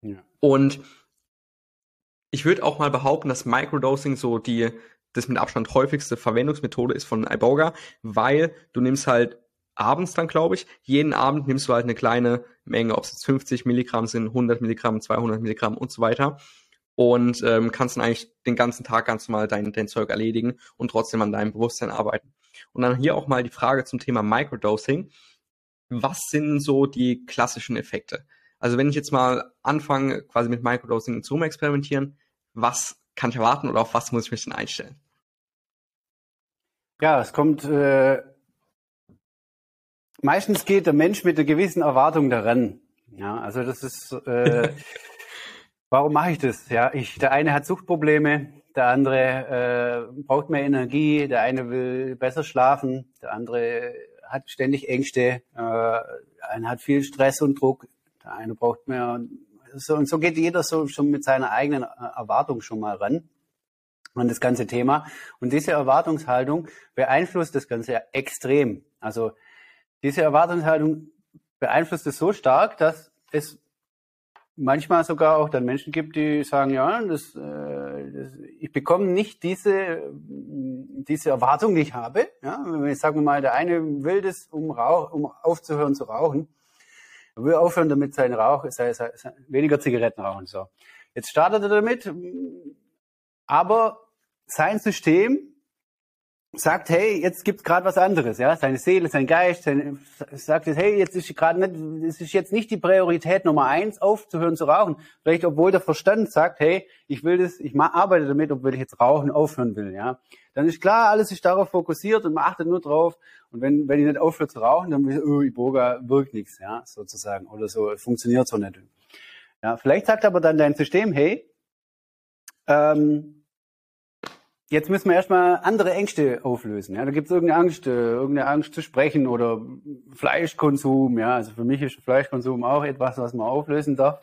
Ja. Und ich würde auch mal behaupten, dass Microdosing so die das mit Abstand häufigste Verwendungsmethode ist von Iboga, weil du nimmst halt abends dann, glaube ich, jeden Abend nimmst du halt eine kleine Menge, ob es jetzt 50 Milligramm sind, 100 Milligramm, 200 Milligramm und so weiter und ähm, kannst dann eigentlich den ganzen Tag ganz normal dein, dein Zeug erledigen und trotzdem an deinem Bewusstsein arbeiten. Und dann hier auch mal die Frage zum Thema Microdosing. Was sind so die klassischen Effekte? Also wenn ich jetzt mal anfange, quasi mit Microdosing zu experimentieren, was kann ich erwarten oder auf was muss ich mich denn einstellen? Ja, es kommt äh, meistens geht der Mensch mit einer gewissen Erwartung daran. Ja, also das ist äh, warum mache ich das? Ja, ich der eine hat Suchtprobleme, der andere äh, braucht mehr Energie, der eine will besser schlafen, der andere hat ständig Ängste, äh, einer hat viel Stress und Druck, der eine braucht mehr so, und so geht jeder so schon mit seiner eigenen äh, Erwartung schon mal ran an das ganze Thema. Und diese Erwartungshaltung beeinflusst das Ganze extrem. Also diese Erwartungshaltung beeinflusst es so stark, dass es manchmal sogar auch dann Menschen gibt, die sagen, ja, das, äh, das, ich bekomme nicht diese, diese Erwartung, die ich habe. Ja, wenn ich sage mal, der eine will das, um, rauch, um aufzuhören zu rauchen, er will aufhören damit seinen Rauch, sei, sei, sei, weniger Zigaretten rauchen. So. Jetzt startet er damit, aber sein System sagt, hey, jetzt gibt's gerade was anderes, ja, seine Seele, sein Geist, sein, sagt jetzt, hey, jetzt ist gerade nicht, es ist jetzt nicht die Priorität Nummer eins, aufzuhören zu rauchen. Vielleicht, obwohl der Verstand sagt, hey, ich will das, ich arbeite damit, obwohl ich jetzt rauchen aufhören will, ja. Dann ist klar, alles ist darauf fokussiert und man achtet nur drauf. Und wenn, wenn ich nicht aufhöre zu rauchen, dann will ich, oh, Iboga wirkt nichts, ja, sozusagen, oder so, funktioniert so nicht. Ja, vielleicht sagt aber dann dein System, hey, ähm, Jetzt müssen wir erstmal andere Ängste auflösen. Ja, da gibt es irgendeine Angst, äh, irgendeine Angst zu sprechen oder Fleischkonsum. Ja, also für mich ist Fleischkonsum auch etwas, was man auflösen darf.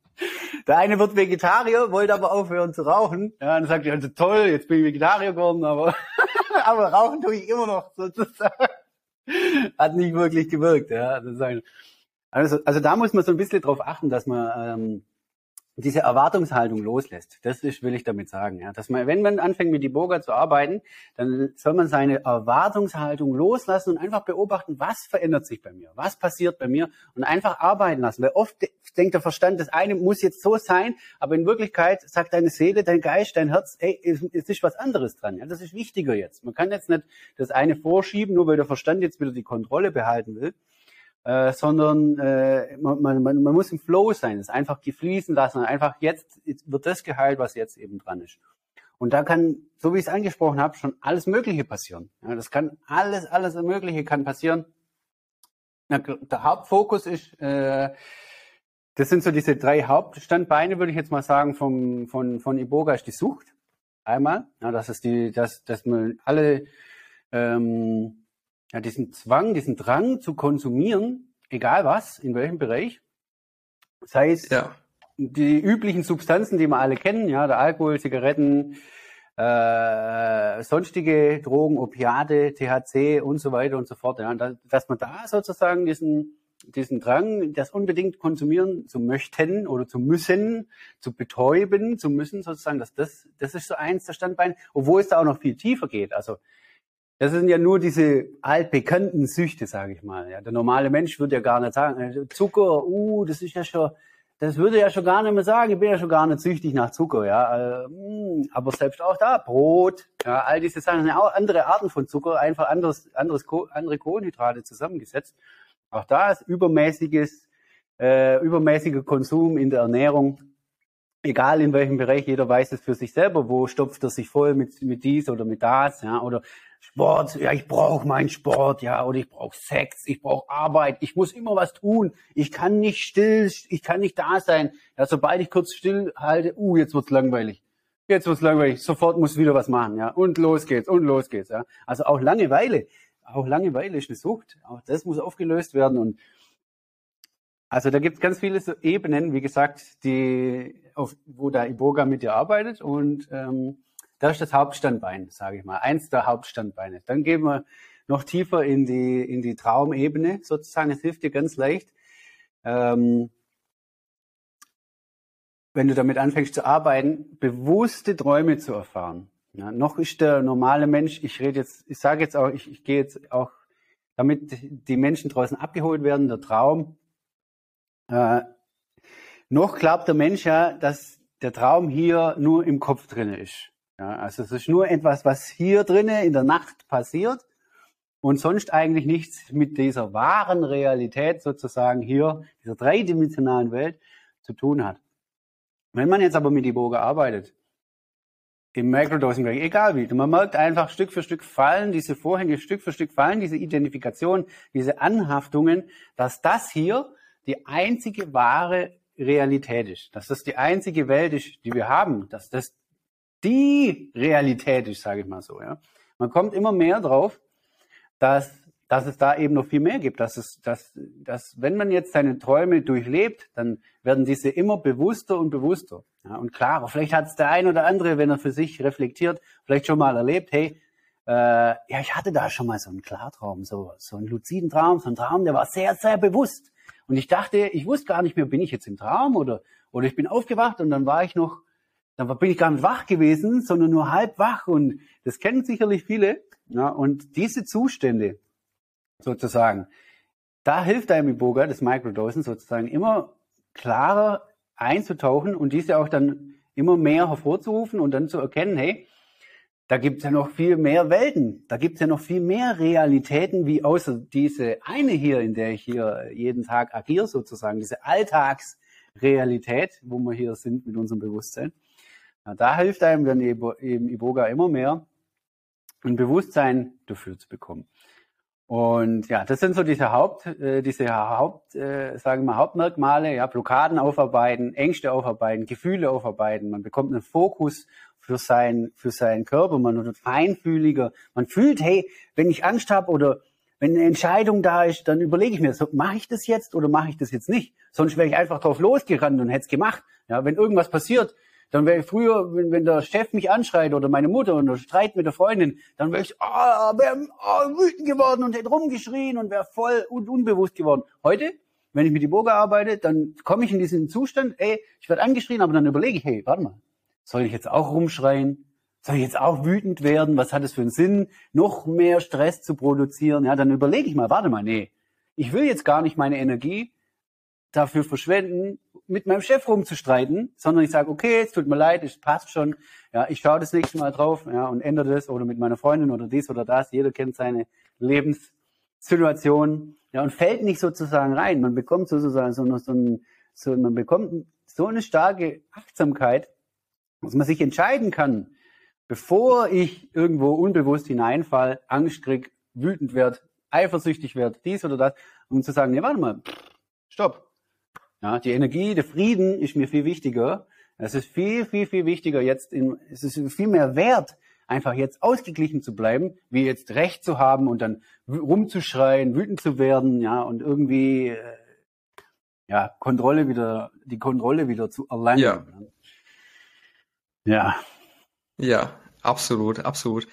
Der eine wird Vegetarier, wollte aber aufhören zu rauchen. Ja, dann sagt er, also toll, jetzt bin ich Vegetarier geworden, aber, aber rauchen tue ich immer noch sozusagen. Hat nicht wirklich gewirkt. Ja, also, also da muss man so ein bisschen drauf achten, dass man ähm, diese Erwartungshaltung loslässt. Das ist, will ich damit sagen. Ja. Dass man, wenn man anfängt mit die Burger zu arbeiten, dann soll man seine Erwartungshaltung loslassen und einfach beobachten, was verändert sich bei mir, was passiert bei mir und einfach arbeiten lassen. Weil oft denkt der Verstand, das eine muss jetzt so sein, aber in Wirklichkeit sagt deine Seele, dein Geist, dein Herz, es, es ist was anderes dran. Ja. Das ist wichtiger jetzt. Man kann jetzt nicht das eine vorschieben, nur weil der Verstand jetzt wieder die Kontrolle behalten will äh, sondern äh, man, man, man muss im Flow sein, es einfach gefließen lassen, einfach jetzt, wird das geheilt, was jetzt eben dran ist. Und da kann, so wie ich es angesprochen habe, schon alles Mögliche passieren. Ja, das kann alles, alles Mögliche kann passieren. Ja, der Hauptfokus ist, äh, das sind so diese drei Hauptstandbeine, würde ich jetzt mal sagen, vom, von, von Iboga ist die Sucht. Einmal, ja, das ist die, dass, dass man alle ähm, ja, diesen Zwang, diesen Drang zu konsumieren, egal was, in welchem Bereich, sei es ja. die üblichen Substanzen, die wir alle kennen, ja, der Alkohol, Zigaretten, äh, sonstige Drogen, Opiate, THC und so weiter und so fort, ja, dass man da sozusagen diesen diesen Drang, das unbedingt konsumieren zu möchten oder zu müssen, zu betäuben, zu müssen, sozusagen, dass das, das ist so eins der Standbeine, obwohl es da auch noch viel tiefer geht. Also das sind ja nur diese altbekannten Süchte, sage ich mal. Ja, der normale Mensch würde ja gar nicht sagen, äh, Zucker, uh, das ist ja schon das würde ja schon gar nicht mehr sagen, ich bin ja schon gar nicht süchtig nach Zucker, ja. Äh, hm, aber selbst auch da, Brot, ja, all diese Sachen auch andere Arten von Zucker, einfach anderes, anderes, andere Kohlenhydrate zusammengesetzt. Auch da ist übermäßiges, äh, übermäßiger Konsum in der Ernährung, egal in welchem Bereich, jeder weiß es für sich selber, wo stopft er sich voll mit, mit dies oder mit das, ja, oder Sport, ja, ich brauche meinen Sport, ja, oder ich brauche Sex, ich brauche Arbeit, ich muss immer was tun, ich kann nicht still, ich kann nicht da sein. Ja, sobald ich kurz still halte, uh, jetzt wird's langweilig. Jetzt wird's langweilig, sofort muss wieder was machen, ja, und los geht's, und los geht's, ja. Also auch Langeweile, auch Langeweile ist eine Sucht, auch das muss aufgelöst werden und also da gibt es ganz viele so Ebenen, wie gesagt, die, auf, wo der Iboga mit dir arbeitet und ähm, das ist das Hauptstandbein, sage ich mal, eins der Hauptstandbeine. Dann gehen wir noch tiefer in die, in die Traumebene sozusagen. Es hilft dir ganz leicht, ähm, wenn du damit anfängst zu arbeiten, bewusste Träume zu erfahren. Ja, noch ist der normale Mensch, ich rede jetzt, ich sage jetzt auch, ich, ich gehe jetzt auch, damit die Menschen draußen abgeholt werden, der Traum. Äh, noch glaubt der Mensch ja, dass der Traum hier nur im Kopf drin ist. Ja, also es ist nur etwas, was hier drinnen in der Nacht passiert und sonst eigentlich nichts mit dieser wahren Realität sozusagen hier, dieser dreidimensionalen Welt zu tun hat. Wenn man jetzt aber mit Iboga arbeitet, im Microdosing-Bereich, egal wie, man merkt einfach Stück für Stück fallen diese Vorhänge, Stück für Stück fallen diese Identifikation, diese Anhaftungen, dass das hier die einzige wahre Realität ist, dass das die einzige Welt ist, die wir haben, dass das die Realität ist, sage ich mal so. Ja. Man kommt immer mehr drauf, dass, dass es da eben noch viel mehr gibt. Dass, es, dass, dass wenn man jetzt seine Träume durchlebt, dann werden diese immer bewusster und bewusster. Ja, und klarer, vielleicht hat es der ein oder andere, wenn er für sich reflektiert, vielleicht schon mal erlebt, hey, äh, ja, ich hatte da schon mal so einen Klartraum, so, so einen luziden Traum, so einen Traum, der war sehr, sehr bewusst. Und ich dachte, ich wusste gar nicht mehr, bin ich jetzt im Traum oder, oder ich bin aufgewacht und dann war ich noch dann bin ich gar nicht wach gewesen, sondern nur halb wach. Und das kennen sicherlich viele. Ja, und diese Zustände sozusagen, da hilft einem Iboga, das Microdosen sozusagen, immer klarer einzutauchen und diese auch dann immer mehr hervorzurufen und dann zu erkennen, hey, da gibt's ja noch viel mehr Welten, da gibt's ja noch viel mehr Realitäten, wie außer diese eine hier, in der ich hier jeden Tag agiere sozusagen, diese Alltagsrealität, wo wir hier sind mit unserem Bewusstsein. Ja, da hilft einem dann eben Iboga immer mehr, ein Bewusstsein dafür zu bekommen. Und ja, das sind so diese Haupt, äh, diese Haupt, äh, sagen wir Hauptmerkmale, ja, Blockaden aufarbeiten, Ängste aufarbeiten, Gefühle aufarbeiten. Man bekommt einen Fokus für sein, für seinen Körper, man wird feinfühliger. Man fühlt, hey, wenn ich Angst habe oder wenn eine Entscheidung da ist, dann überlege ich mir, so, mache ich das jetzt oder mache ich das jetzt nicht? Sonst wäre ich einfach drauf losgerannt und hätte es gemacht. Ja, wenn irgendwas passiert, dann wäre ich früher, wenn, wenn der Chef mich anschreit oder meine Mutter und Streit mit der Freundin, dann wäre ich oh, wär, oh, wütend geworden und hätte rumgeschrien und wäre voll un unbewusst geworden. Heute, wenn ich mit die Burger arbeite, dann komme ich in diesen Zustand, ey, ich werde angeschrien, aber dann überlege ich, hey, warte mal, soll ich jetzt auch rumschreien? Soll ich jetzt auch wütend werden? Was hat es für einen Sinn, noch mehr Stress zu produzieren? Ja, dann überlege ich mal, warte mal, nee, ich will jetzt gar nicht meine Energie dafür verschwenden, mit meinem Chef rumzustreiten, sondern ich sage, okay, es tut mir leid, es passt schon, ja, ich schaue das nächste Mal drauf, ja, und ändere das oder mit meiner Freundin oder dies oder das. Jeder kennt seine Lebenssituation, ja, und fällt nicht sozusagen rein. Man bekommt sozusagen so, so, ein, so man bekommt so eine starke Achtsamkeit, dass man sich entscheiden kann, bevor ich irgendwo unbewusst hineinfall, Angst krieg, wütend werde, eifersüchtig werde, dies oder das, um zu sagen, nee, warte mal, stopp, ja, die Energie, der Frieden ist mir viel wichtiger. Es ist viel, viel, viel wichtiger jetzt, in, es ist viel mehr wert, einfach jetzt ausgeglichen zu bleiben, wie jetzt Recht zu haben und dann rumzuschreien, wütend zu werden, ja, und irgendwie, äh, ja, Kontrolle wieder, die Kontrolle wieder zu erlangen. Ja. Ja. Ja, absolut, absolut.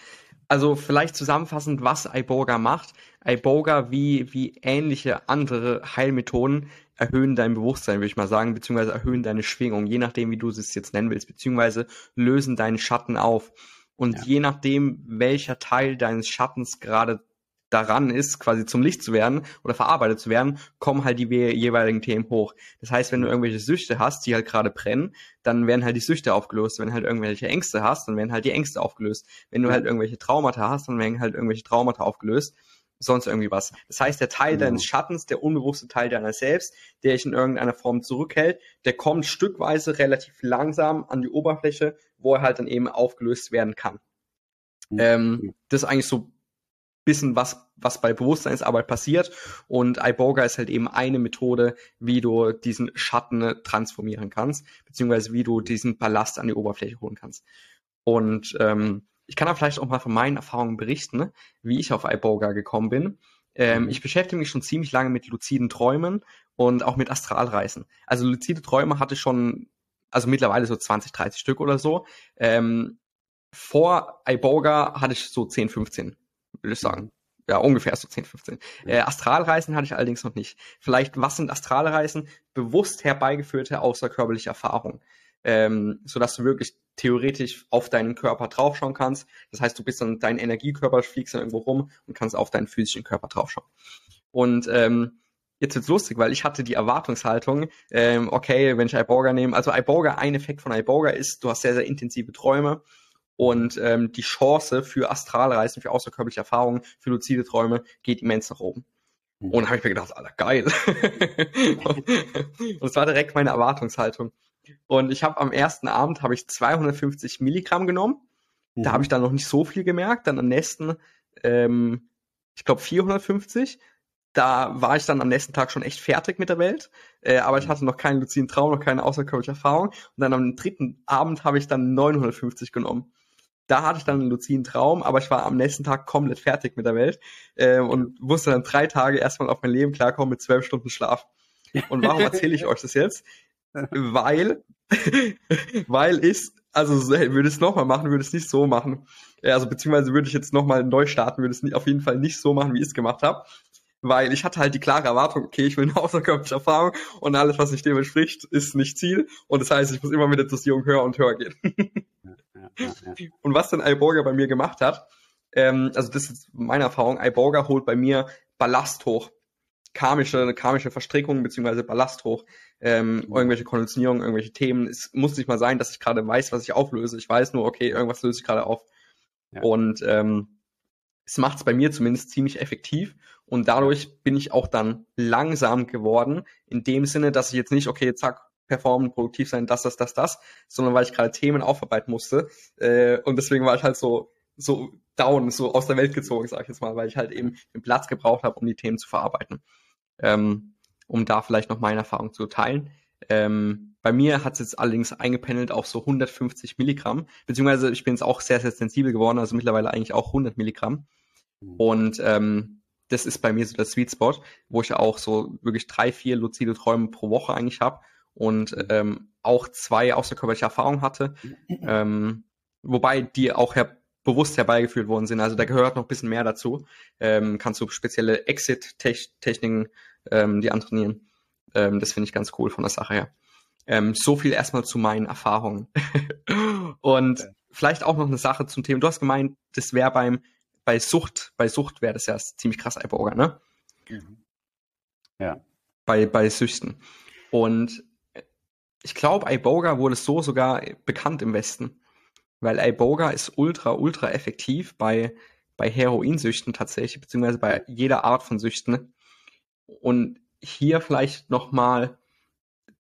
Also vielleicht zusammenfassend, was iBoga macht. iBoga wie, wie ähnliche andere Heilmethoden erhöhen dein Bewusstsein, würde ich mal sagen, beziehungsweise erhöhen deine Schwingung, je nachdem, wie du es jetzt nennen willst, beziehungsweise lösen deinen Schatten auf. Und ja. je nachdem, welcher Teil deines Schattens gerade daran ist, quasi zum Licht zu werden oder verarbeitet zu werden, kommen halt die jeweiligen Themen hoch. Das heißt, wenn du irgendwelche Süchte hast, die halt gerade brennen, dann werden halt die Süchte aufgelöst. Wenn du halt irgendwelche Ängste hast, dann werden halt die Ängste aufgelöst. Wenn du halt irgendwelche Traumata hast, dann werden halt irgendwelche Traumata aufgelöst. Sonst irgendwie was. Das heißt, der Teil genau. deines Schattens, der unbewusste Teil deiner selbst, der dich in irgendeiner Form zurückhält, der kommt stückweise relativ langsam an die Oberfläche, wo er halt dann eben aufgelöst werden kann. Ähm, das ist eigentlich so bisschen was, was bei Bewusstseinsarbeit passiert. Und iBoga ist halt eben eine Methode, wie du diesen Schatten transformieren kannst, beziehungsweise wie du diesen Ballast an die Oberfläche holen kannst. Und ähm, ich kann da vielleicht auch mal von meinen Erfahrungen berichten, wie ich auf iBoga gekommen bin. Ähm, mhm. ich beschäftige mich schon ziemlich lange mit luziden Träumen und auch mit Astralreisen. Also luzide Träume hatte ich schon, also mittlerweile so 20, 30 Stück oder so. Ähm, vor iBoga hatte ich so 10, 15 würde ich sagen. Ja, ungefähr so 10, 15. Äh, Astralreisen hatte ich allerdings noch nicht. Vielleicht, was sind Astralreisen? Bewusst herbeigeführte außerkörperliche Erfahrung. Ähm, sodass du wirklich theoretisch auf deinen Körper draufschauen kannst. Das heißt, du bist dann dein Energiekörper, fliegst dann irgendwo rum und kannst auf deinen physischen Körper draufschauen. Und ähm, jetzt wird's lustig, weil ich hatte die Erwartungshaltung, ähm, okay, wenn ich Iboga nehme, also Iboga, ein Effekt von Iboga ist, du hast sehr, sehr intensive Träume und ähm, die Chance für Astralreisen, für außerkörperliche Erfahrungen, für luzide Träume geht immens nach oben. Mhm. Und habe ich mir gedacht, Alter, geil. und es war direkt meine Erwartungshaltung. Und ich habe am ersten Abend habe ich 250 Milligramm genommen. Mhm. Da habe ich dann noch nicht so viel gemerkt. Dann am nächsten, ähm, ich glaube 450. Da war ich dann am nächsten Tag schon echt fertig mit der Welt. Äh, aber ich mhm. hatte noch keinen luziden Traum, noch keine außerkörperliche Erfahrung. Und dann am dritten Abend habe ich dann 950 genommen da hatte ich dann einen luziden Traum, aber ich war am nächsten Tag komplett fertig mit der Welt äh, und musste dann drei Tage erstmal auf mein Leben klarkommen mit zwölf Stunden Schlaf. Und warum erzähle ich euch das jetzt? Weil, weil ich, also würde es nochmal machen, würde es nicht so machen. Also beziehungsweise würde ich jetzt nochmal neu starten, würde es auf jeden Fall nicht so machen, wie ich es gemacht habe weil ich hatte halt die klare Erwartung, okay, ich will eine außerkörperliche Erfahrung und alles, was nicht dem entspricht, ist nicht Ziel. Und das heißt, ich muss immer mit der Dosierung höher und höher gehen. Ja, ja, ja, und was dann Iborga bei mir gemacht hat, ähm, also das ist meine Erfahrung, Iborga holt bei mir Ballast hoch. Karmische, karmische Verstrickungen beziehungsweise Ballast hoch, ähm, mhm. irgendwelche Konditionierungen, irgendwelche Themen. Es muss nicht mal sein, dass ich gerade weiß, was ich auflöse. Ich weiß nur, okay, irgendwas löse ich gerade auf. Und ähm, es macht es bei mir zumindest ziemlich effektiv und dadurch bin ich auch dann langsam geworden, in dem Sinne, dass ich jetzt nicht, okay, zack, performen, produktiv sein, das, das, das, das, sondern weil ich gerade Themen aufarbeiten musste. Äh, und deswegen war ich halt so, so down, so aus der Welt gezogen, sag ich jetzt mal, weil ich halt eben den Platz gebraucht habe, um die Themen zu verarbeiten. Ähm, um da vielleicht noch meine Erfahrung zu teilen. Ähm, bei mir hat es jetzt allerdings eingependelt auf so 150 Milligramm, beziehungsweise ich bin jetzt auch sehr, sehr sensibel geworden, also mittlerweile eigentlich auch 100 Milligramm. Mhm. Und ähm, das ist bei mir so der Sweet Spot, wo ich auch so wirklich drei, vier luzide Träume pro Woche eigentlich habe und mhm. ähm, auch zwei außerkörperliche Erfahrungen hatte, ähm, wobei die auch her bewusst herbeigeführt worden sind. Also da gehört noch ein bisschen mehr dazu. Ähm, kannst du spezielle Exit-Techniken ähm, die antrainieren. Ähm, das finde ich ganz cool von der Sache her. Ähm, so viel erstmal zu meinen Erfahrungen. und okay. vielleicht auch noch eine Sache zum Thema. Du hast gemeint, das wäre beim bei Sucht, bei Sucht wäre das ja ziemlich krass Iboga, ne? Mhm. Ja. Bei, bei Süchten. Und ich glaube, Iboga wurde so sogar bekannt im Westen. Weil Iboga ist ultra, ultra effektiv bei, bei Heroinsüchten tatsächlich, beziehungsweise bei jeder Art von Süchten. Und hier vielleicht nochmal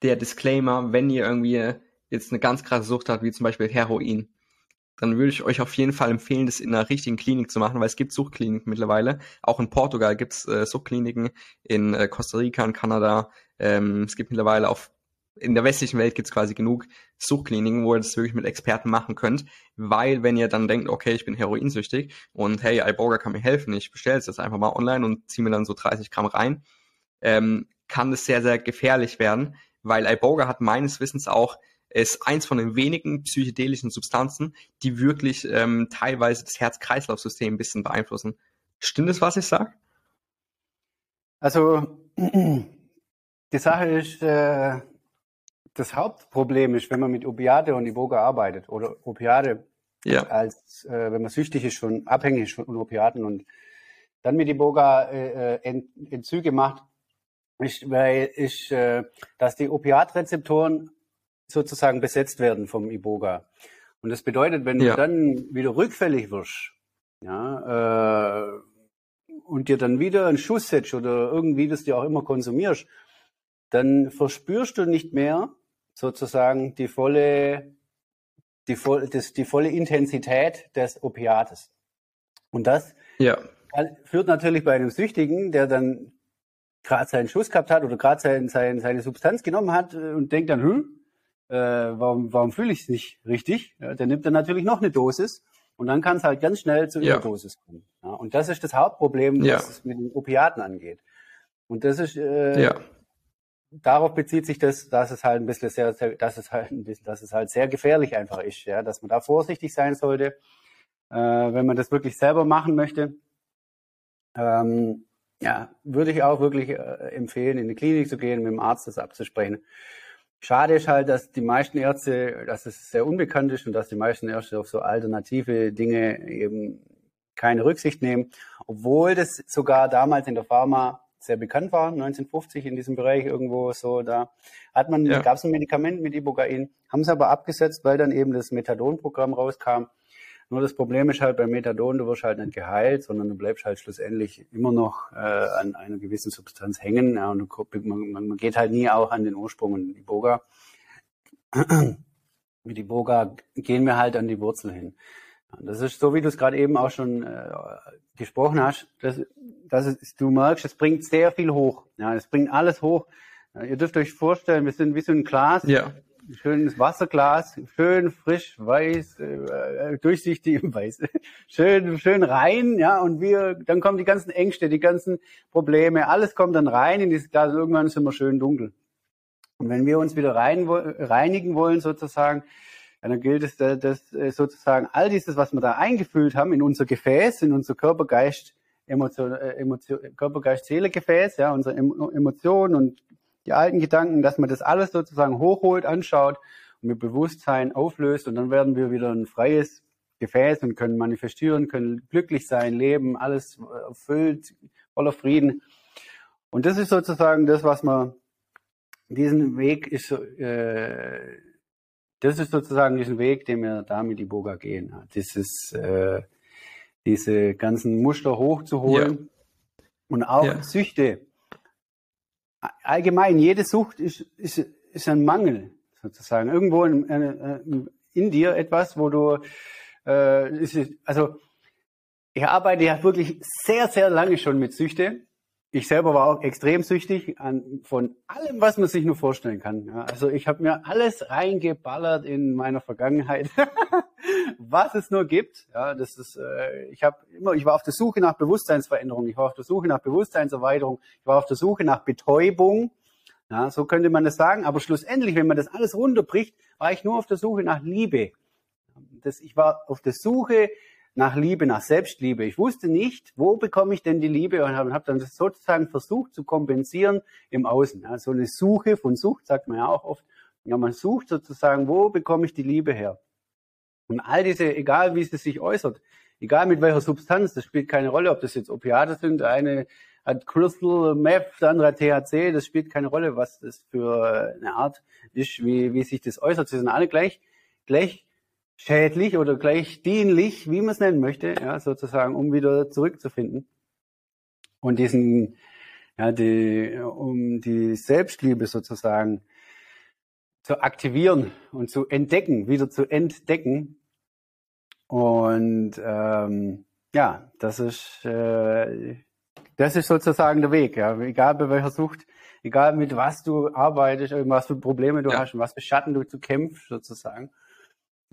der Disclaimer, wenn ihr irgendwie jetzt eine ganz krasse Sucht habt, wie zum Beispiel Heroin, dann würde ich euch auf jeden Fall empfehlen, das in einer richtigen Klinik zu machen, weil es gibt Suchtkliniken mittlerweile. Auch in Portugal gibt es äh, Suchtkliniken, in äh, Costa Rica, in Kanada. Ähm, es gibt mittlerweile auf in der westlichen Welt gibt es quasi genug Suchtkliniken, wo ihr das wirklich mit Experten machen könnt, weil wenn ihr dann denkt, okay, ich bin heroinsüchtig und hey, iBoga kann mir helfen, ich bestelle es jetzt einfach mal online und ziehe mir dann so 30 Gramm rein, ähm, kann das sehr, sehr gefährlich werden, weil iBoga hat meines Wissens auch ist eins von den wenigen psychedelischen Substanzen, die wirklich ähm, teilweise das Herz-Kreislauf-System ein bisschen beeinflussen. Stimmt es, was ich sage? Also die Sache ist, äh, das Hauptproblem ist, wenn man mit Opiate und Iboga arbeitet oder Opiate ja. als, äh, wenn man süchtig ist, schon abhängig ist von Opiaten und dann mit Iboga äh, äh Entzüge macht, ist, weil, ist äh, dass die Opiatrezeptoren sozusagen besetzt werden vom Iboga. Und das bedeutet, wenn ja. du dann wieder rückfällig wirst, ja, äh, und dir dann wieder einen Schuss setzt oder irgendwie das dir auch immer konsumierst, dann verspürst du nicht mehr sozusagen die volle, die, voll, das, die volle Intensität des Opiates. Und das ja. führt natürlich bei einem Süchtigen, der dann gerade seinen Schuss gehabt hat oder gerade sein, sein, seine Substanz genommen hat äh, und denkt dann, hm, äh, warum, warum fühle ich es nicht richtig? Ja, der nimmt dann natürlich noch eine Dosis und dann kann es halt ganz schnell zu ja. Überdosis kommen. Ja, und das ist das Hauptproblem, ja. was es mit den Opiaten angeht. Und das ist äh, ja. Darauf bezieht sich das, dass es halt ein bisschen sehr, dass es halt ein bisschen, dass es halt sehr gefährlich einfach ist, ja, dass man da vorsichtig sein sollte, äh, wenn man das wirklich selber machen möchte. Ähm, ja, würde ich auch wirklich äh, empfehlen, in die Klinik zu gehen, mit dem Arzt das abzusprechen. Schade ist halt, dass die meisten Ärzte, dass es sehr unbekannt ist und dass die meisten Ärzte auf so alternative Dinge eben keine Rücksicht nehmen, obwohl das sogar damals in der Pharma sehr bekannt war, 1950 in diesem Bereich irgendwo so, da hat man, ja. gab es ein Medikament mit Ibogain, haben es aber abgesetzt, weil dann eben das Methadon-Programm rauskam nur das Problem ist halt bei Methadon, du wirst halt nicht geheilt, sondern du bleibst halt schlussendlich immer noch äh, an einer gewissen Substanz hängen. Ja, und du, man, man geht halt nie auch an den Ursprung und die Boga. Mit die Boga gehen wir halt an die Wurzel hin. Das ist so, wie du es gerade eben auch schon äh, gesprochen hast. Das, das ist, du merkst, es bringt sehr viel hoch. Ja, es bringt alles hoch. Ja, ihr dürft euch vorstellen, wir sind wie so ein Glas. Ja schönes Wasserglas, schön frisch, weiß, äh, durchsichtig, weiß, schön, schön rein, ja, und wir, dann kommen die ganzen Ängste, die ganzen Probleme, alles kommt dann rein in dieses Glas und irgendwann sind wir schön dunkel. Und wenn wir uns wieder rein, reinigen wollen sozusagen, dann gilt es, dass äh, sozusagen all dieses, was wir da eingefüllt haben in unser Gefäß, in unser Körpergeist, Emotion, äh, Emotion, Körpergeist-Seele-Gefäß, ja, unsere Emotionen und die alten Gedanken, dass man das alles sozusagen hochholt, anschaut und mit Bewusstsein auflöst und dann werden wir wieder ein freies Gefäß und können manifestieren, können glücklich sein, leben, alles erfüllt, voller Frieden. Und das ist sozusagen das, was man, diesen Weg ist, äh, das ist sozusagen diesen Weg, den wir da mit Iboga gehen. Dieses, äh, diese ganzen Muster hochzuholen ja. und auch ja. Süchte allgemein, jede Sucht ist, ist, ist ein Mangel sozusagen. Irgendwo in, in, in dir etwas, wo du, äh, ist, also ich arbeite ja wirklich sehr, sehr lange schon mit Süchte ich selber war auch extrem süchtig an, von allem, was man sich nur vorstellen kann. Ja, also ich habe mir alles reingeballert in meiner Vergangenheit, was es nur gibt. Ja, das ist, äh, ich habe immer, ich war auf der Suche nach Bewusstseinsveränderung, ich war auf der Suche nach Bewusstseinserweiterung, ich war auf der Suche nach Betäubung. Ja, so könnte man das sagen. Aber schlussendlich, wenn man das alles runterbricht, war ich nur auf der Suche nach Liebe. Das, ich war auf der Suche nach Liebe, nach Selbstliebe. Ich wusste nicht, wo bekomme ich denn die Liebe und habe hab dann sozusagen versucht zu kompensieren im Außen. Ja, so eine Suche von Sucht sagt man ja auch oft. Ja, man sucht sozusagen, wo bekomme ich die Liebe her? Und all diese, egal wie es sich äußert, egal mit welcher Substanz, das spielt keine Rolle, ob das jetzt Opiate sind, eine hat Crystal Meth, der andere hat THC, das spielt keine Rolle, was das für eine Art ist, wie, wie sich das äußert. Sie sind alle gleich, gleich schädlich oder gleich dienlich, wie man es nennen möchte, ja, sozusagen, um wieder zurückzufinden. Und diesen, ja, die, um die Selbstliebe sozusagen zu aktivieren und zu entdecken, wieder zu entdecken. Und ähm, ja, das ist äh, das ist sozusagen der Weg. Ja. Egal bei welcher Sucht, egal mit was du arbeitest, was für Probleme du ja. hast und was für Schatten du zu kämpfst sozusagen.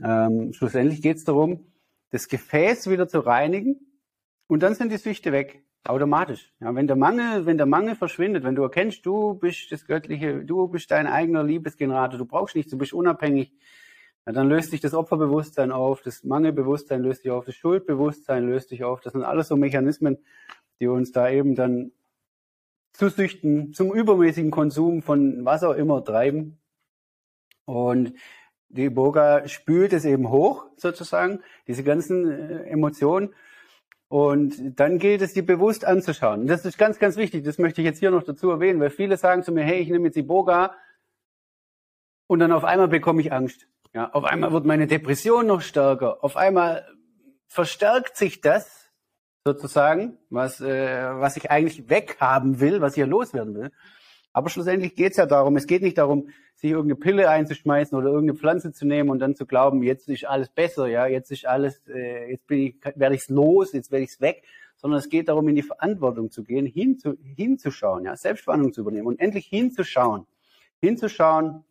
Ähm, schlussendlich geht es darum, das Gefäß wieder zu reinigen und dann sind die Süchte weg, automatisch. Ja, wenn der Mangel, wenn der Mangel verschwindet, wenn du erkennst, du bist das Göttliche, du bist dein eigener Liebesgenerator, du brauchst nichts, du bist unabhängig, ja, dann löst sich das Opferbewusstsein auf, das Mangelbewusstsein löst sich auf, das Schuldbewusstsein löst sich auf. Das sind alles so Mechanismen, die uns da eben dann zu Süchten, zum übermäßigen Konsum von was auch immer treiben. Und die Burga spült es eben hoch, sozusagen, diese ganzen äh, Emotionen. Und dann gilt es, die bewusst anzuschauen. Das ist ganz, ganz wichtig. Das möchte ich jetzt hier noch dazu erwähnen, weil viele sagen zu mir, hey, ich nehme jetzt Iboga und dann auf einmal bekomme ich Angst. Ja, auf einmal wird meine Depression noch stärker. Auf einmal verstärkt sich das sozusagen, was, äh, was ich eigentlich weghaben will, was ich hier loswerden will. Aber schlussendlich geht es ja darum, es geht nicht darum, sich irgendeine Pille einzuschmeißen oder irgendeine Pflanze zu nehmen und dann zu glauben, jetzt ist alles besser, ja, jetzt ist alles, äh, jetzt bin ich, werde ich es los, jetzt werde ich es weg, sondern es geht darum, in die Verantwortung zu gehen, hinzu, hinzuschauen, ja, Selbstverantwortung zu übernehmen und endlich hinzuschauen, hinzuschauen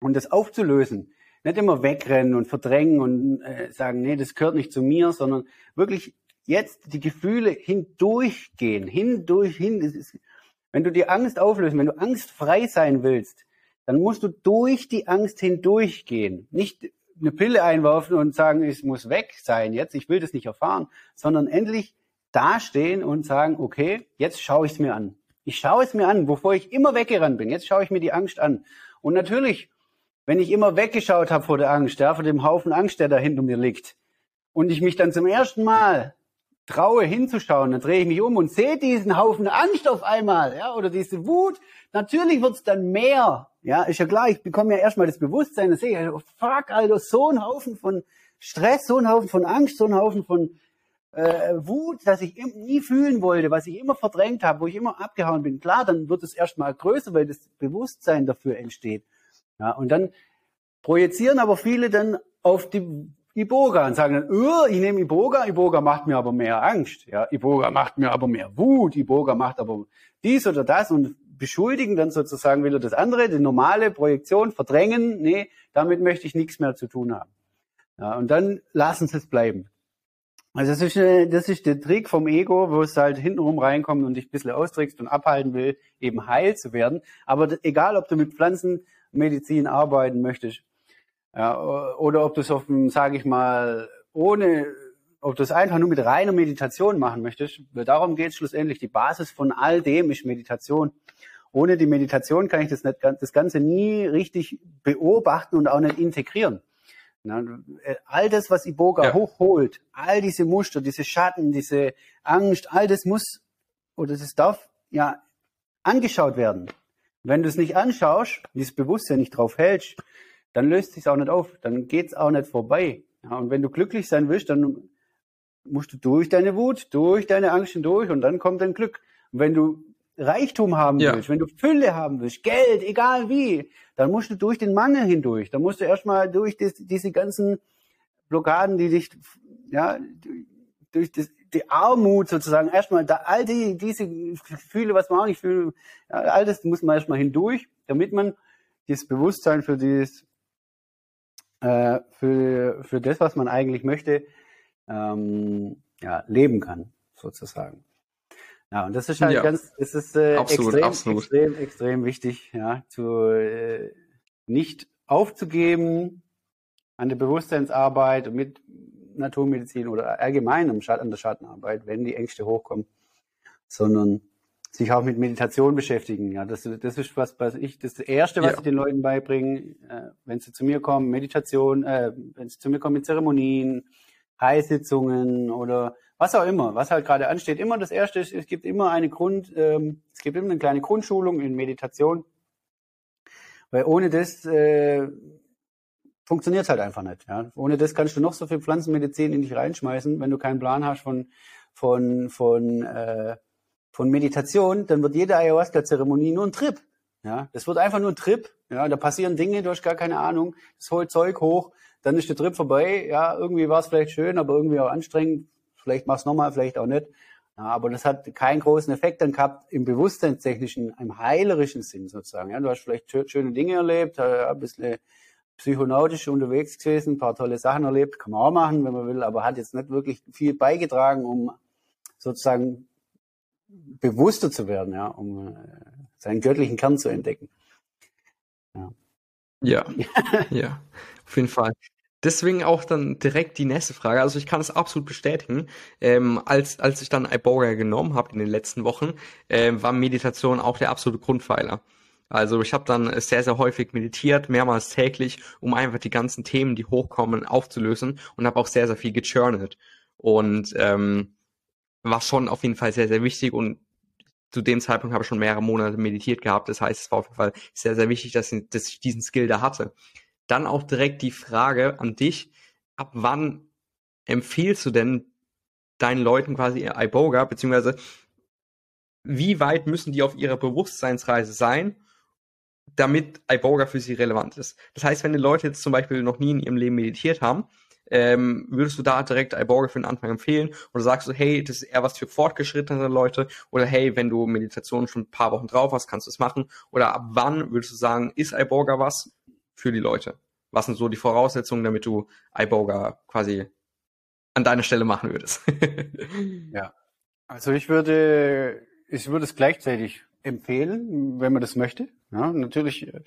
und das aufzulösen. Nicht immer wegrennen und verdrängen und äh, sagen, nee, das gehört nicht zu mir, sondern wirklich jetzt die Gefühle hindurchgehen, hindurch, hin, wenn du die Angst auflösen, wenn du angstfrei sein willst, dann musst du durch die Angst hindurchgehen. Nicht eine Pille einwerfen und sagen, es muss weg sein jetzt, ich will das nicht erfahren, sondern endlich dastehen und sagen, okay, jetzt schaue ich es mir an. Ich schaue es mir an, wovor ich immer weggerannt bin. Jetzt schaue ich mir die Angst an. Und natürlich, wenn ich immer weggeschaut habe vor der Angst, ja, vor dem Haufen Angst, der da hinter mir liegt, und ich mich dann zum ersten Mal traue hinzuschauen, dann drehe ich mich um und sehe diesen Haufen Angst auf einmal, ja, oder diese Wut. Natürlich wird's dann mehr, ja, ist ja klar. Ich bekomme ja erstmal das Bewusstsein, dann sehe ich, oh, fuck, Alter, so ein Haufen von Stress, so ein Haufen von Angst, so ein Haufen von äh, Wut, dass ich nie fühlen wollte, was ich immer verdrängt habe, wo ich immer abgehauen bin. Klar, dann wird es erstmal größer, weil das Bewusstsein dafür entsteht. Ja, und dann projizieren aber viele dann auf die Iboga und sagen dann, oh, ich nehme Iboga, Iboga macht mir aber mehr Angst, ja, Iboga macht mir aber mehr Wut, Iboga macht aber dies oder das und beschuldigen dann sozusagen wieder das andere, die normale Projektion, verdrängen, nee, damit möchte ich nichts mehr zu tun haben. Ja, und dann lassen sie es bleiben. Also das ist, äh, das ist der Trick vom Ego, wo es halt hintenrum reinkommt und dich ein bisschen austrickst und abhalten will, eben heil zu werden. Aber egal, ob du mit Pflanzenmedizin arbeiten möchtest, ja, oder ob du es auf dem, sage ich mal, ohne, ob du es einfach nur mit reiner Meditation machen möchtest, darum geht es schlussendlich. Die Basis von all dem ist Meditation. Ohne die Meditation kann ich das, nicht, das Ganze nie richtig beobachten und auch nicht integrieren. all das, was Iboga ja. hochholt, all diese Muster, diese Schatten, diese Angst, all das muss oder das darf ja angeschaut werden. Wenn du es nicht anschaust, dieses Bewusstsein nicht drauf hältst, dann löst sich auch nicht auf, dann geht's auch nicht vorbei. Ja, und wenn du glücklich sein willst, dann musst du durch deine Wut, durch deine Angst hindurch und dann kommt dein Glück. Und wenn du Reichtum haben ja. willst, wenn du Fülle haben willst, Geld, egal wie, dann musst du durch den Mangel hindurch. Dann musst du erstmal durch das, diese ganzen Blockaden, die dich, ja, durch das, die Armut sozusagen, erstmal da, all die, diese Gefühle, was man auch nicht fühlt, ja, all das muss man erstmal hindurch, damit man das Bewusstsein für dieses äh, für, für das, was man eigentlich möchte, ähm, ja, leben kann, sozusagen. Ja, und das ist halt ja, ganz, es ist äh, absolut, extrem, absolut. extrem, extrem wichtig, ja, zu äh, nicht aufzugeben an der Bewusstseinsarbeit mit Naturmedizin oder allgemein an der Schattenarbeit, wenn die Ängste hochkommen, sondern sich auch mit Meditation beschäftigen. Ja, das, das ist was, was ich, das Erste, was ja. ich den Leuten beibringe, äh, wenn sie zu mir kommen, Meditation, äh, wenn sie zu mir kommen mit Zeremonien, Heilsitzungen oder was auch immer, was halt gerade ansteht. Immer das Erste ist, es gibt immer eine Grund, ähm, es gibt immer eine kleine Grundschulung in Meditation, weil ohne das äh, funktioniert halt einfach nicht. Ja? Ohne das kannst du noch so viel Pflanzenmedizin in dich reinschmeißen, wenn du keinen Plan hast von von von äh, von Meditation, dann wird jede Ayahuasca-Zeremonie nur ein Trip. Ja, das wird einfach nur ein Trip. Ja, da passieren Dinge, du hast gar keine Ahnung. Das holt Zeug hoch, dann ist der Trip vorbei. Ja, irgendwie war es vielleicht schön, aber irgendwie auch anstrengend. Vielleicht mach's nochmal, vielleicht auch nicht. Ja, aber das hat keinen großen Effekt dann gehabt im bewusstseinstechnischen, im heilerischen Sinn sozusagen. Ja, du hast vielleicht schöne Dinge erlebt, äh, ein bisschen psychonautisch unterwegs gewesen, ein paar tolle Sachen erlebt, kann man auch machen, wenn man will, aber hat jetzt nicht wirklich viel beigetragen, um sozusagen bewusster zu werden, ja, um äh, seinen göttlichen Kern zu entdecken. Ja. Ja, ja, auf jeden Fall. Deswegen auch dann direkt die nächste Frage. Also ich kann es absolut bestätigen. Ähm, als, als ich dann Iboga genommen habe in den letzten Wochen, äh, war Meditation auch der absolute Grundpfeiler. Also ich habe dann sehr, sehr häufig meditiert, mehrmals täglich, um einfach die ganzen Themen, die hochkommen, aufzulösen und habe auch sehr, sehr viel gechurnelt. Und ähm, war schon auf jeden Fall sehr, sehr wichtig und zu dem Zeitpunkt habe ich schon mehrere Monate meditiert gehabt. Das heißt, es war auf jeden Fall sehr, sehr wichtig, dass, dass ich diesen Skill da hatte. Dann auch direkt die Frage an dich, ab wann empfiehlst du denn deinen Leuten quasi iBoga, beziehungsweise wie weit müssen die auf ihrer Bewusstseinsreise sein, damit iBoga für sie relevant ist? Das heißt, wenn die Leute jetzt zum Beispiel noch nie in ihrem Leben meditiert haben, ähm, würdest du da direkt iBorger für den Anfang empfehlen? Oder sagst du, hey, das ist eher was für fortgeschrittene Leute? Oder hey, wenn du Meditation schon ein paar Wochen drauf hast, kannst du es machen? Oder ab wann würdest du sagen, ist iBorger was für die Leute? Was sind so die Voraussetzungen, damit du iBorger quasi an deiner Stelle machen würdest? ja, also ich würde, ich würde es gleichzeitig empfehlen, wenn man das möchte. Ja, natürlich äh,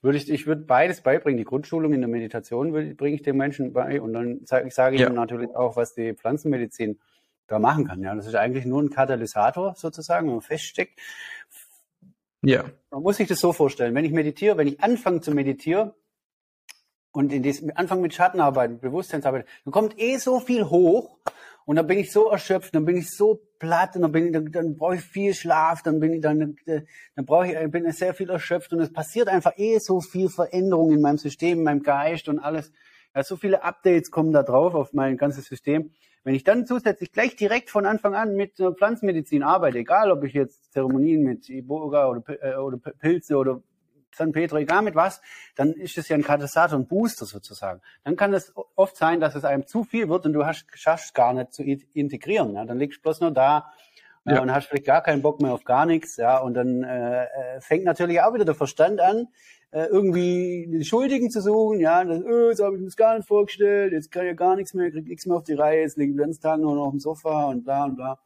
würde ich, ich würde beides beibringen. Die Grundschulung in der Meditation bringe ich den Menschen bei und dann sage ich ja. ihnen natürlich auch, was die Pflanzenmedizin da machen kann. Ja, das ist eigentlich nur ein Katalysator sozusagen, wenn man feststeckt. Ja. Man muss sich das so vorstellen. Wenn ich meditiere, wenn ich anfange zu meditieren und in diesem Anfang mit Schattenarbeit, Bewusstseinsarbeit, dann kommt eh so viel hoch und dann bin ich so erschöpft, dann bin ich so platt und dann bin ich, dann, dann brauche ich viel Schlaf, dann bin ich dann, dann brauche ich, bin ich sehr viel erschöpft und es passiert einfach eh so viel Veränderung in meinem System, in meinem Geist und alles. Ja, so viele Updates kommen da drauf auf mein ganzes System. Wenn ich dann zusätzlich gleich direkt von Anfang an mit Pflanzenmedizin arbeite, egal ob ich jetzt Zeremonien mit Iboga oder, äh, oder Pilze oder San Pedro, egal mit was, dann ist es ja ein Katalysator, ein Booster sozusagen. Dann kann es oft sein, dass es einem zu viel wird und du hast, schaffst gar nicht zu integrieren. Ja? Dann liegst du bloß nur da ja. und hast vielleicht gar keinen Bock mehr auf gar nichts. Ja? Und dann äh, äh fängt natürlich auch wieder der Verstand an, äh, irgendwie den Schuldigen zu suchen. Ja, das, oh, so habe ich mir das gar nicht vorgestellt, jetzt kann ich ja gar nichts mehr, krieg nichts mehr auf die Reihe, jetzt liege ich den ganzen Tag nur noch auf dem Sofa und bla und bla.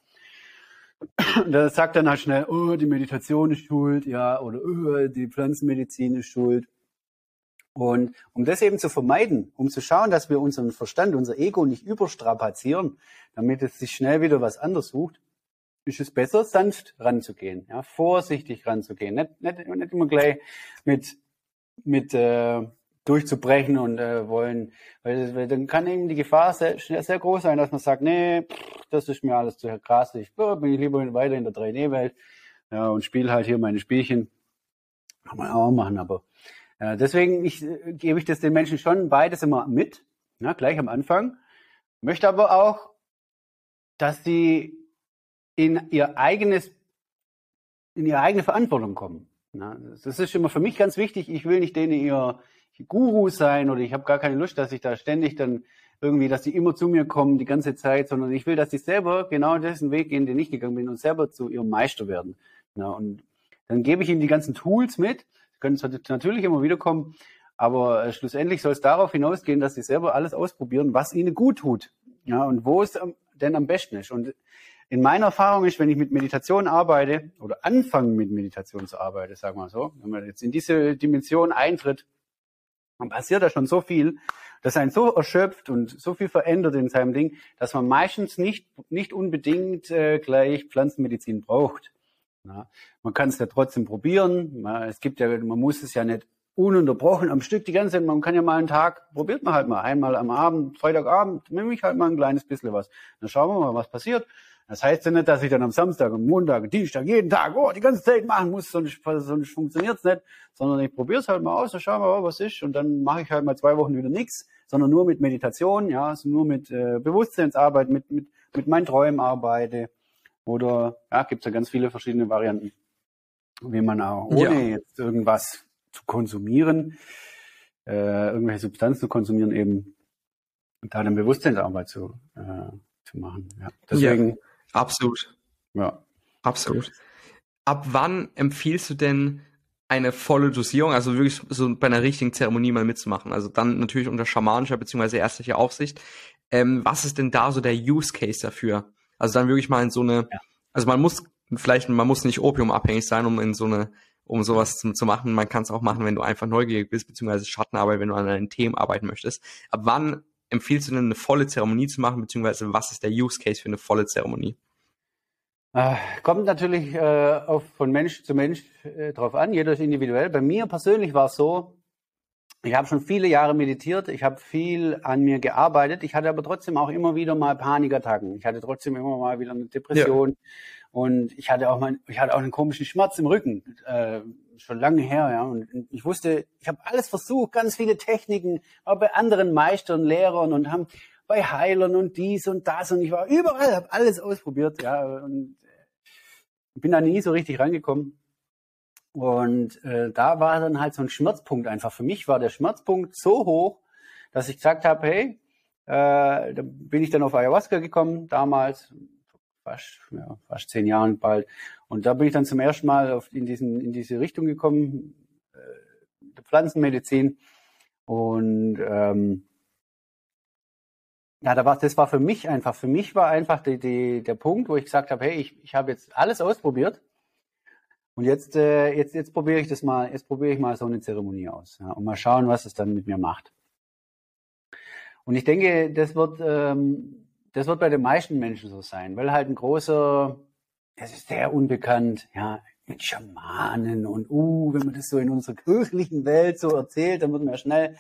Da sagt dann halt schnell, oh, die Meditation ist schuld, ja, oder oh, die Pflanzenmedizin ist schuld. Und um das eben zu vermeiden, um zu schauen, dass wir unseren Verstand, unser Ego nicht überstrapazieren, damit es sich schnell wieder was anderes sucht, ist es besser, sanft ranzugehen, ja, vorsichtig ranzugehen, nicht, nicht, nicht immer gleich mit, mit äh, durchzubrechen und äh, wollen, weil, weil dann kann eben die Gefahr sehr, sehr groß sein, dass man sagt, nee, pff, das ist mir alles zu krass, ich bin ich lieber weiter in der 3D-Welt ja, und spiele halt hier meine Spielchen. Kann man auch machen, aber äh, deswegen ich, äh, gebe ich das den Menschen schon beides immer mit, ja, gleich am Anfang. Möchte aber auch, dass sie in ihr eigenes, in ihre eigene Verantwortung kommen. Ja, das ist immer für mich ganz wichtig. Ich will nicht denen ihr Guru sein oder ich habe gar keine Lust, dass ich da ständig dann irgendwie, dass die immer zu mir kommen die ganze Zeit, sondern ich will, dass sie selber genau diesen Weg gehen, den ich gegangen bin und selber zu ihrem Meister werden. Ja, und dann gebe ich ihnen die ganzen Tools mit. Sie können natürlich immer wieder kommen, aber äh, schlussendlich soll es darauf hinausgehen, dass sie selber alles ausprobieren, was ihnen gut tut. Ja, und wo es denn am besten ist. Und in meiner Erfahrung ist, wenn ich mit Meditation arbeite oder anfange mit Meditation zu arbeiten, sagen wir so, wenn man jetzt in diese Dimension eintritt, dann passiert da schon so viel, dass einen so erschöpft und so viel verändert in seinem Ding, dass man meistens nicht, nicht unbedingt äh, gleich Pflanzenmedizin braucht. Ja, man kann es ja trotzdem probieren. Es gibt ja, man muss es ja nicht ununterbrochen am Stück die ganze Zeit. Man kann ja mal einen Tag, probiert man halt mal einmal am Abend, Freitagabend, nehme ich halt mal ein kleines bisschen was. Dann schauen wir mal, was passiert. Das heißt ja nicht, dass ich dann am Samstag, am Montag, Dienstag, jeden Tag, oh, die ganze Zeit machen muss, sonst, sonst funktioniert's nicht, sondern ich probiere es halt mal aus, dann schauen wir mal, was ist, und dann mache ich halt mal zwei Wochen wieder nichts, sondern nur mit Meditation, ja, also nur mit äh, Bewusstseinsarbeit, mit, mit, mit meinen Träumen arbeite. Oder ja, gibt's ja ganz viele verschiedene Varianten, wie man auch ohne ja. jetzt irgendwas zu konsumieren, äh, irgendwelche Substanzen zu konsumieren, eben da eine Bewusstseinsarbeit zu, äh, zu machen. Ja. Deswegen. Ja, absolut. Ja. Absolut. Ab wann empfiehlst du denn eine volle Dosierung, also wirklich so bei einer richtigen Zeremonie mal mitzumachen? Also dann natürlich unter schamanischer bzw. ärztlicher Aufsicht. Ähm, was ist denn da so der Use Case dafür? Also dann wirklich mal in so eine, ja. also man muss vielleicht, man muss nicht opiumabhängig sein, um in so eine um sowas zu, zu machen. Man kann es auch machen, wenn du einfach neugierig bist, beziehungsweise Schattenarbeit, wenn du an deinen Themen arbeiten möchtest. Ab wann empfiehlst du denn eine volle Zeremonie zu machen, beziehungsweise was ist der Use Case für eine volle Zeremonie? Äh, kommt natürlich äh, auf, von Mensch zu Mensch äh, drauf an, jeder ist individuell. Bei mir persönlich war es so, ich habe schon viele Jahre meditiert, ich habe viel an mir gearbeitet, ich hatte aber trotzdem auch immer wieder mal Panikattacken. Ich hatte trotzdem immer mal wieder eine Depression ja. Und ich hatte auch mal, ich hatte auch einen komischen Schmerz im Rücken, äh, schon lange her, ja. Und ich wusste, ich habe alles versucht, ganz viele Techniken, war bei anderen Meistern, Lehrern und haben bei Heilern und dies und das und ich war überall, habe alles ausprobiert, ja. Und bin da nie so richtig rangekommen. Und äh, da war dann halt so ein Schmerzpunkt einfach. Für mich war der Schmerzpunkt so hoch, dass ich gesagt habe, hey, äh, da bin ich dann auf Ayahuasca gekommen, damals, fast, ja, fast zehn Jahren bald. Und da bin ich dann zum ersten Mal auf, in, diesen, in diese Richtung gekommen, äh, Pflanzenmedizin. Und ähm, ja, da war, das war für mich einfach, für mich war einfach die, die, der Punkt, wo ich gesagt habe, hey, ich, ich habe jetzt alles ausprobiert und jetzt, äh, jetzt, jetzt probiere ich das mal, jetzt probiere ich mal so eine Zeremonie aus ja, und mal schauen, was es dann mit mir macht. Und ich denke, das wird, ähm, das wird bei den meisten Menschen so sein, weil halt ein großer, das ist sehr unbekannt, ja, mit Schamanen und uh, wenn man das so in unserer kirchlichen Welt so erzählt, dann wird man ja schnell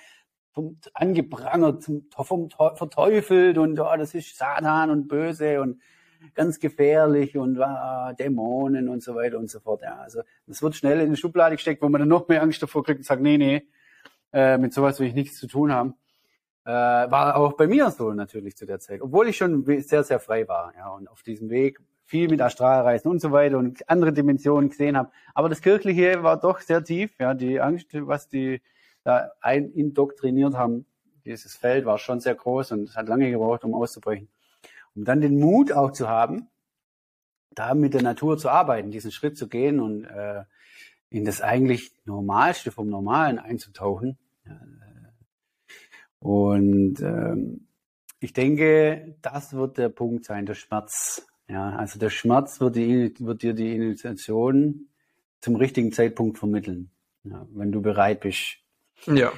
vom, angeprangert, zum, vom, verteufelt und oh, das ist Satan und böse und ganz gefährlich und ah, Dämonen und so weiter und so fort. Ja, also das wird schnell in die Schublade gesteckt, wo man dann noch mehr Angst davor kriegt und sagt, nee, nee, äh, mit sowas will ich nichts zu tun haben. Äh, war auch bei mir so natürlich zu der Zeit, obwohl ich schon sehr, sehr frei war. Ja, und auf diesem Weg viel mit Astralreisen und so weiter und andere Dimensionen gesehen habe. Aber das Kirchliche war doch sehr tief. Ja, die Angst, was die da ein indoktriniert haben, dieses Feld war schon sehr groß und es hat lange gebraucht, um auszubrechen um dann den Mut auch zu haben, da mit der Natur zu arbeiten, diesen Schritt zu gehen und äh, in das eigentlich Normalste vom Normalen einzutauchen. Und ähm, ich denke, das wird der Punkt sein, der Schmerz. Ja, also der Schmerz wird, die, wird dir die Initiation zum richtigen Zeitpunkt vermitteln, ja, wenn du bereit bist. Ja.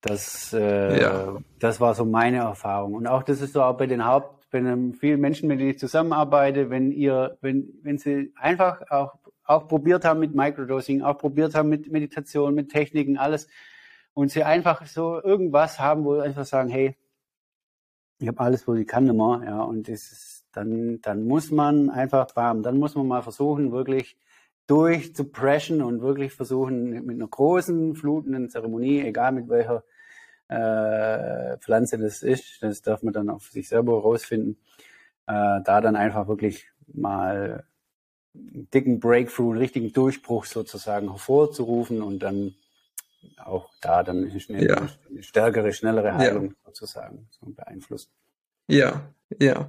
Das, äh, ja. das war so meine Erfahrung. Und auch das ist so auch bei den Haupt bei vielen Menschen, mit denen ich zusammenarbeite, wenn ihr, wenn, wenn sie einfach auch, auch probiert haben mit Microdosing, auch probiert haben mit Meditation, mit Techniken, alles, und sie einfach so irgendwas haben, wo sie einfach sagen, hey, ich habe alles, wo ich kann immer, ja, und das ist, dann, dann muss man einfach, bam, dann muss man mal versuchen, wirklich durchzupreschen und wirklich versuchen, mit einer großen, flutenden Zeremonie, egal mit welcher äh, Pflanze das ist. Das darf man dann auf sich selber rausfinden. Äh, da dann einfach wirklich mal einen dicken Breakthrough, einen richtigen Durchbruch sozusagen hervorzurufen und dann auch da dann eine, schnell, ja. eine stärkere, schnellere Heilung ja. sozusagen so beeinflussen. Ja, ja.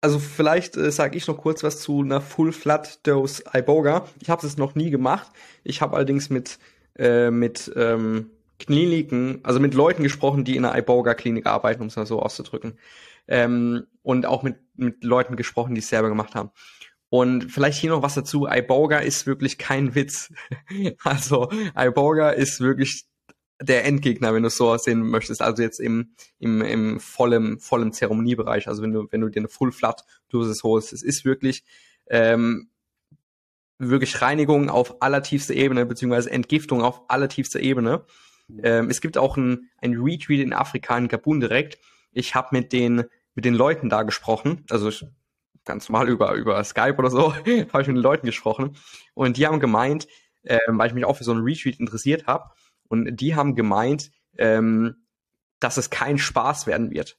Also vielleicht äh, sage ich noch kurz was zu einer Full Flat Dose Iboga. Ich habe es noch nie gemacht. Ich habe allerdings mit äh, mit ähm, Kliniken, also mit Leuten gesprochen, die in einer Iboga-Klinik arbeiten, um es mal so auszudrücken. Ähm, und auch mit, mit Leuten gesprochen, die es selber gemacht haben. Und vielleicht hier noch was dazu. Iboga ist wirklich kein Witz. also Iboga ist wirklich der Endgegner, wenn du es so sehen möchtest. Also jetzt im, im, im vollen, vollen Zeremoniebereich. Also wenn du, wenn du dir eine Full Flat Dosis holst. Es ist wirklich, ähm, wirklich Reinigung auf allertiefster Ebene, beziehungsweise Entgiftung auf allertiefster Ebene. Ähm, es gibt auch ein, ein Retweet in Afrika, in Gabun direkt. Ich habe mit den, mit den Leuten da gesprochen, also ganz normal über, über Skype oder so, habe ich mit den Leuten gesprochen. Und die haben gemeint, ähm, weil ich mich auch für so einen Retweet interessiert habe, und die haben gemeint, ähm, dass es kein Spaß werden wird.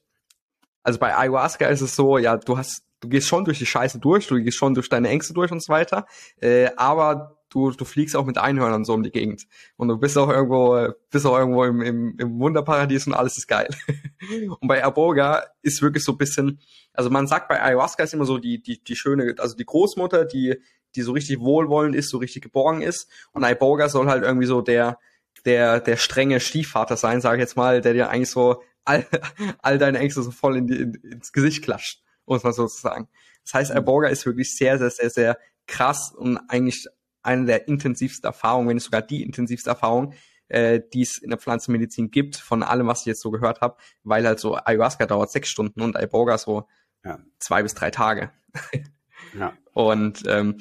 Also bei Ayahuasca ist es so, ja, du hast, du gehst schon durch die Scheiße durch, du gehst schon durch deine Ängste durch und so weiter, äh, aber du, du fliegst auch mit Einhörnern so um die Gegend. Und du bist auch irgendwo, bist auch irgendwo im, im, im Wunderparadies und alles ist geil. und bei Aboga ist wirklich so ein bisschen, also man sagt bei Ayahuasca ist immer so die, die, die schöne, also die Großmutter, die, die so richtig wohlwollend ist, so richtig geborgen ist. Und Iboga soll halt irgendwie so der, der, der strenge Stiefvater sein, sage ich jetzt mal, der dir eigentlich so all, all deine Ängste so voll in die, in, ins Gesicht klatscht, muss man so sagen. Das heißt, Iboga ist wirklich sehr, sehr, sehr, sehr krass und eigentlich eine der intensivsten Erfahrungen, wenn nicht sogar die intensivste Erfahrung, äh, die es in der Pflanzenmedizin gibt, von allem, was ich jetzt so gehört habe, weil halt so Ayahuasca dauert sechs Stunden und Iboga so ja. zwei bis drei Tage. ja. Und ähm,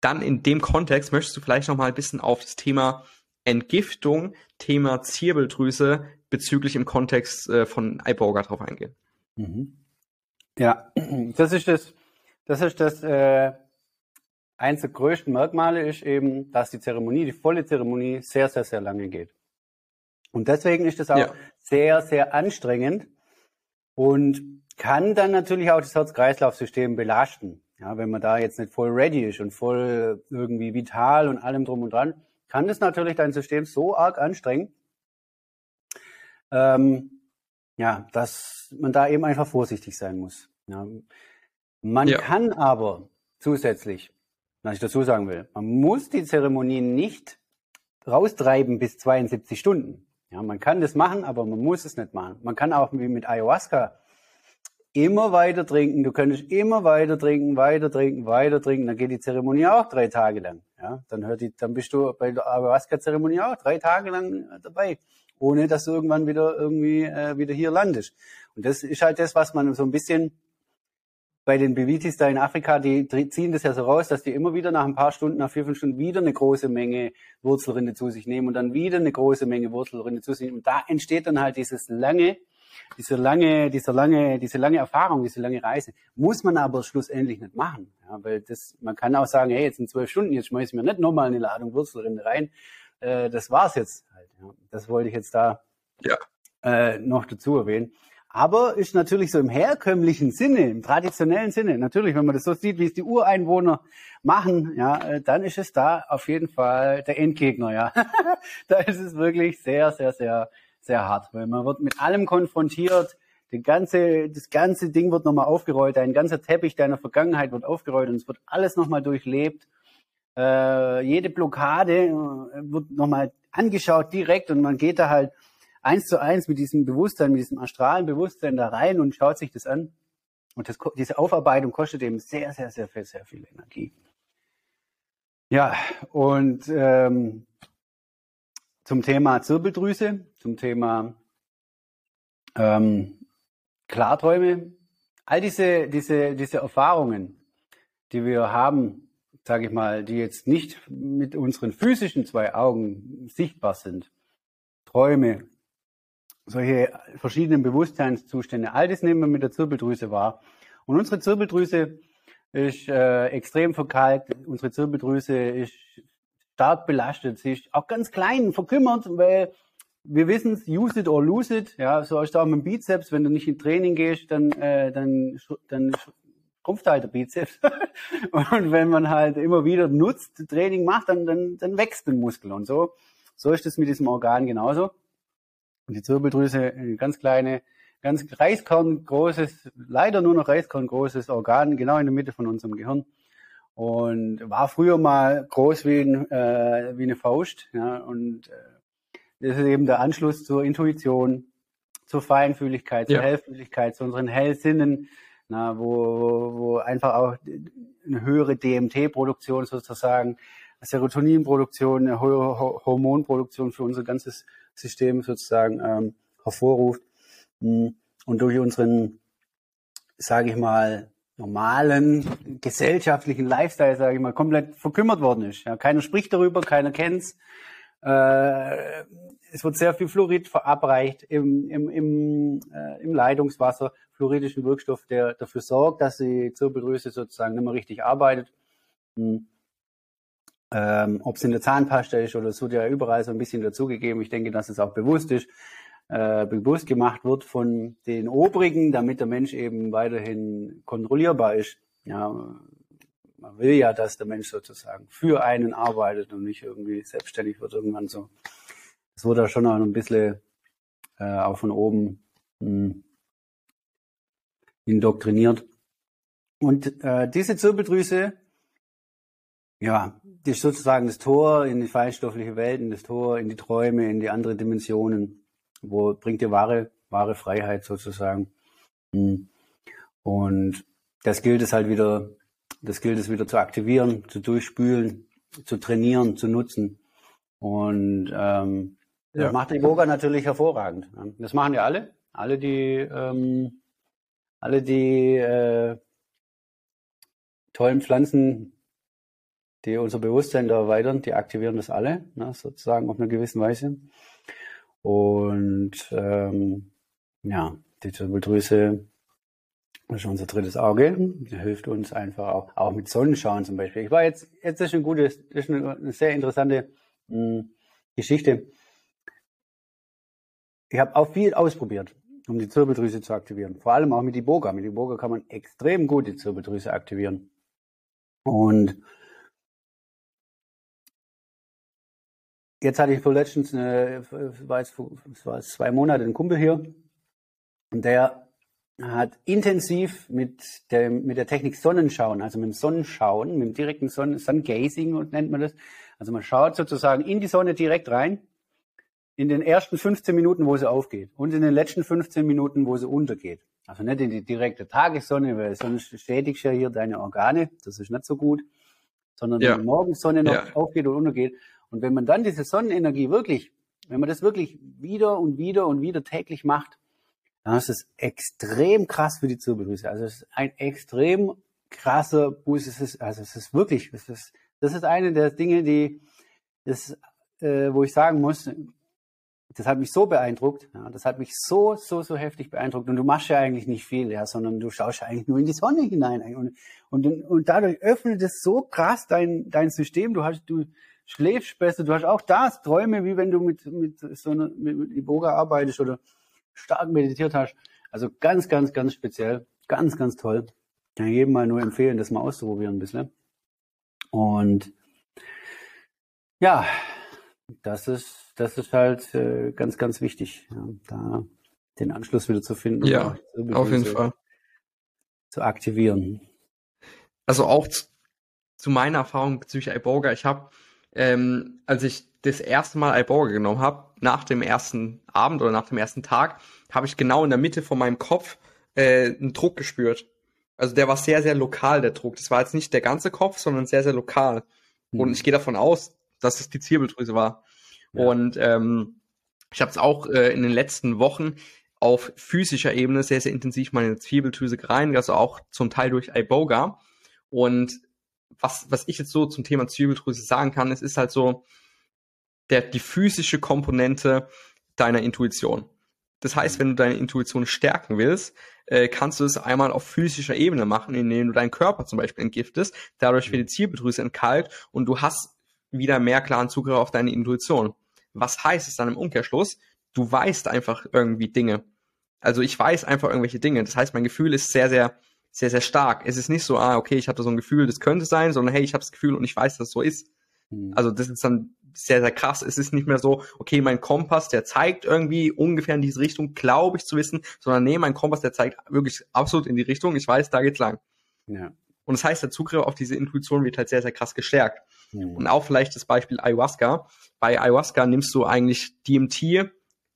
dann in dem Kontext möchtest du vielleicht noch mal ein bisschen auf das Thema Entgiftung, Thema Zirbeldrüse bezüglich im Kontext äh, von Iboga drauf eingehen. Mhm. Ja, das ist das, das ist das, äh, eins der größten Merkmale ist eben, dass die Zeremonie, die volle Zeremonie sehr, sehr, sehr lange geht. Und deswegen ist das auch ja. sehr, sehr anstrengend und kann dann natürlich auch das Herz-Kreislauf-System belasten. Ja, wenn man da jetzt nicht voll ready ist und voll irgendwie vital und allem drum und dran, kann das natürlich dein System so arg anstrengen, ähm, ja, dass man da eben einfach vorsichtig sein muss. Ja. Man ja. kann aber zusätzlich, was ich dazu sagen will, man muss die Zeremonie nicht raustreiben bis 72 Stunden. Ja, man kann das machen, aber man muss es nicht machen. Man kann auch wie mit Ayahuasca immer weiter trinken. Du könntest immer weiter trinken, weiter trinken, weiter trinken. Dann geht die Zeremonie auch drei Tage lang. Ja, dann hört die, dann bist du bei der Ayahuasca-Zeremonie auch drei Tage lang dabei, ohne dass du irgendwann wieder irgendwie äh, wieder hier landest. Und das ist halt das, was man so ein bisschen bei den Bevitis da in Afrika, die ziehen das ja so raus, dass die immer wieder nach ein paar Stunden, nach vier, fünf Stunden wieder eine große Menge Wurzelrinde zu sich nehmen und dann wieder eine große Menge Wurzelrinde zu sich nehmen. Und da entsteht dann halt dieses lange, diese lange, diese lange, diese lange Erfahrung, diese lange Reise. Muss man aber schlussendlich nicht machen. Ja, weil das, man kann auch sagen, hey, jetzt sind zwölf Stunden, jetzt schmeiß ich mir nicht nochmal eine Ladung Wurzelrinde rein. Äh, das war's jetzt halt. Ja. Das wollte ich jetzt da ja. äh, noch dazu erwähnen. Aber ist natürlich so im herkömmlichen Sinne, im traditionellen Sinne, natürlich, wenn man das so sieht, wie es die Ureinwohner machen, ja, äh, dann ist es da auf jeden Fall der Endgegner, ja. da ist es wirklich sehr, sehr, sehr, sehr hart, weil man wird mit allem konfrontiert. Die ganze, das ganze Ding wird nochmal aufgerollt, ein ganzer Teppich deiner Vergangenheit wird aufgerollt und es wird alles nochmal durchlebt. Äh, jede Blockade äh, wird nochmal angeschaut direkt und man geht da halt eins zu eins mit diesem Bewusstsein, mit diesem astralen Bewusstsein da rein und schaut sich das an. Und das, diese Aufarbeitung kostet eben sehr, sehr, sehr viel, sehr viel Energie. Ja, und ähm, zum Thema Zirbeldrüse, zum Thema ähm, Klarträume, all diese, diese, diese Erfahrungen, die wir haben, sage ich mal, die jetzt nicht mit unseren physischen zwei Augen sichtbar sind, Träume, solche verschiedenen Bewusstseinszustände. All das nehmen wir mit der Zirbeldrüse wahr. Und unsere Zirbeldrüse ist äh, extrem verkalkt. Unsere Zirbeldrüse ist stark belastet. Sie ist auch ganz klein, verkümmert, weil wir wissen es, use it or lose it. Ja, so ist es auch mit dem Bizeps. Wenn du nicht in Training gehst, dann, äh, dann, dann schrumpft halt der Bizeps. und wenn man halt immer wieder nutzt, Training macht, dann, dann, dann wächst der Muskel. Und so, so ist es mit diesem Organ genauso. Und die Zirbeldrüse, ein ganz kleine, ganz Reiskorn großes, leider nur noch Reiskorn großes Organ, genau in der Mitte von unserem Gehirn. Und war früher mal groß wie, ein, äh, wie eine Faust. Ja, und äh, das ist eben der Anschluss zur Intuition, zur Feinfühligkeit, zur ja. Hellfühligkeit, zu unseren Hellsinnen, na, wo, wo einfach auch eine höhere DMT-Produktion sozusagen, Serotoninproduktion, eine höhere Hormonproduktion für unser ganzes System sozusagen ähm, hervorruft hm, und durch unseren, sage ich mal, normalen gesellschaftlichen Lifestyle, sage ich mal, komplett verkümmert worden ist. Ja, keiner spricht darüber, keiner kennt's. Äh, es wird sehr viel Fluorid verabreicht im, im, im, äh, im Leitungswasser, fluoridischen Wirkstoff, der dafür sorgt, dass die Zirbeldrüse sozusagen nicht mehr richtig arbeitet. Hm ähm, ob es in der Zahnpasta ist oder es wird ja überall so ein bisschen dazugegeben. Ich denke, dass es auch bewusst ist, äh, bewusst gemacht wird von den Obrigen, damit der Mensch eben weiterhin kontrollierbar ist. Ja, man will ja, dass der Mensch sozusagen für einen arbeitet und nicht irgendwie selbstständig wird irgendwann so. Das wurde da schon auch ein bisschen äh, auch von oben mh, hm, indoktriniert. Und äh, diese Zirbeldrüse ja, das ist sozusagen das Tor in die feinstoffliche Welt, in das Tor in die Träume, in die andere Dimensionen, wo bringt dir wahre, wahre Freiheit sozusagen. Hm. Und das gilt es halt wieder, das gilt es wieder zu aktivieren, zu durchspülen, zu trainieren, zu nutzen. Und ähm, ja. das macht die Yoga natürlich hervorragend. Das machen ja alle, alle die, ähm, alle die äh, tollen Pflanzen die unser Bewusstsein erweitern, die aktivieren das alle, ne, sozusagen auf eine gewisse Weise. Und ähm, ja, die Zirbeldrüse ist unser drittes Auge. Die hilft uns einfach auch, auch mit Sonnenschauen zum Beispiel. Ich war jetzt, jetzt ist ein gutes, ist eine, eine sehr interessante mh, hm, Geschichte. Ich habe auch viel ausprobiert, um die Zirbeldrüse zu aktivieren. Vor allem auch mit Iboga. Mit Iboga kann man extrem gut die Zirbeldrüse aktivieren. Und jetzt hatte ich vor letztens, eine, war jetzt, war zwei Monate, einen Kumpel hier. Und der hat intensiv mit der, mit der Technik Sonnenschauen, also mit dem Sonnenschauen, mit dem direkten Sonnen, Sungazing nennt man das. Also man schaut sozusagen in die Sonne direkt rein, in den ersten 15 Minuten, wo sie aufgeht und in den letzten 15 Minuten, wo sie untergeht. Also nicht in die direkte Tagessonne, weil sonst schädigst ja hier deine Organe, das ist nicht so gut, sondern ja. wenn die Morgensonne noch ja. aufgeht und untergeht. Und wenn man dann diese Sonnenenergie wirklich, wenn man das wirklich wieder und wieder und wieder täglich macht, dann ist es extrem krass für die Zirbeldrüse. Also es ist ein extrem krasser Boost. Es ist, also es ist wirklich, es ist, das ist eine der Dinge, die, das, äh, wo ich sagen muss, das hat mich so beeindruckt, ja, das hat mich so, so, so heftig beeindruckt. Und du machst ja eigentlich nicht viel, ja, sondern du schaust ja eigentlich nur in die Sonne hinein. Und, und, und dadurch öffnet es so krass dein, dein System. Du hast, du schläfst besser, du hast auch das Träume, wie wenn du mit, mit so einer, mit, mit Iboga arbeitest oder stark meditiert hast. Also ganz, ganz, ganz speziell. Ganz, ganz toll. Kann ich jedem mal nur empfehlen, das mal auszuprobieren ein bisschen. Und ja, das ist, das ist halt äh, ganz, ganz wichtig, ja, da den Anschluss wieder zu finden. Ja, auf jeden Fall. Zu aktivieren. Also auch zu, zu meiner Erfahrung bezüglich iBoga, ich habe, ähm, als ich das erste Mal iBoga genommen habe, nach dem ersten Abend oder nach dem ersten Tag, habe ich genau in der Mitte von meinem Kopf äh, einen Druck gespürt. Also der war sehr, sehr lokal, der Druck. Das war jetzt nicht der ganze Kopf, sondern sehr, sehr lokal. Mhm. Und ich gehe davon aus, dass es die Zirbeldrüse war. Ja. Und ähm, ich habe es auch äh, in den letzten Wochen auf physischer Ebene sehr, sehr intensiv meine Zirbeldrüse gereinigt, also auch zum Teil durch Iboga. Und was, was ich jetzt so zum Thema Zirbeldrüse sagen kann, es ist halt so, der, die physische Komponente deiner Intuition. Das heißt, wenn du deine Intuition stärken willst, äh, kannst du es einmal auf physischer Ebene machen, indem du deinen Körper zum Beispiel entgiftest, dadurch wird die Zirbeldrüse entkalkt und du hast wieder mehr klaren Zugriff auf deine Intuition. Was heißt es dann im Umkehrschluss? Du weißt einfach irgendwie Dinge. Also ich weiß einfach irgendwelche Dinge. Das heißt, mein Gefühl ist sehr, sehr, sehr, sehr stark. Es ist nicht so, ah, okay, ich hatte so ein Gefühl, das könnte sein, sondern hey, ich habe das Gefühl und ich weiß, dass es so ist. Hm. Also das ist dann sehr, sehr krass. Es ist nicht mehr so, okay, mein Kompass, der zeigt irgendwie ungefähr in diese Richtung, glaube ich zu wissen, sondern nee, mein Kompass, der zeigt wirklich absolut in die Richtung. Ich weiß, da geht's lang. Ja. Und das heißt, der Zugriff auf diese Intuition wird halt sehr, sehr krass gestärkt. Mhm. Und auch vielleicht das Beispiel Ayahuasca. Bei Ayahuasca nimmst du eigentlich DMT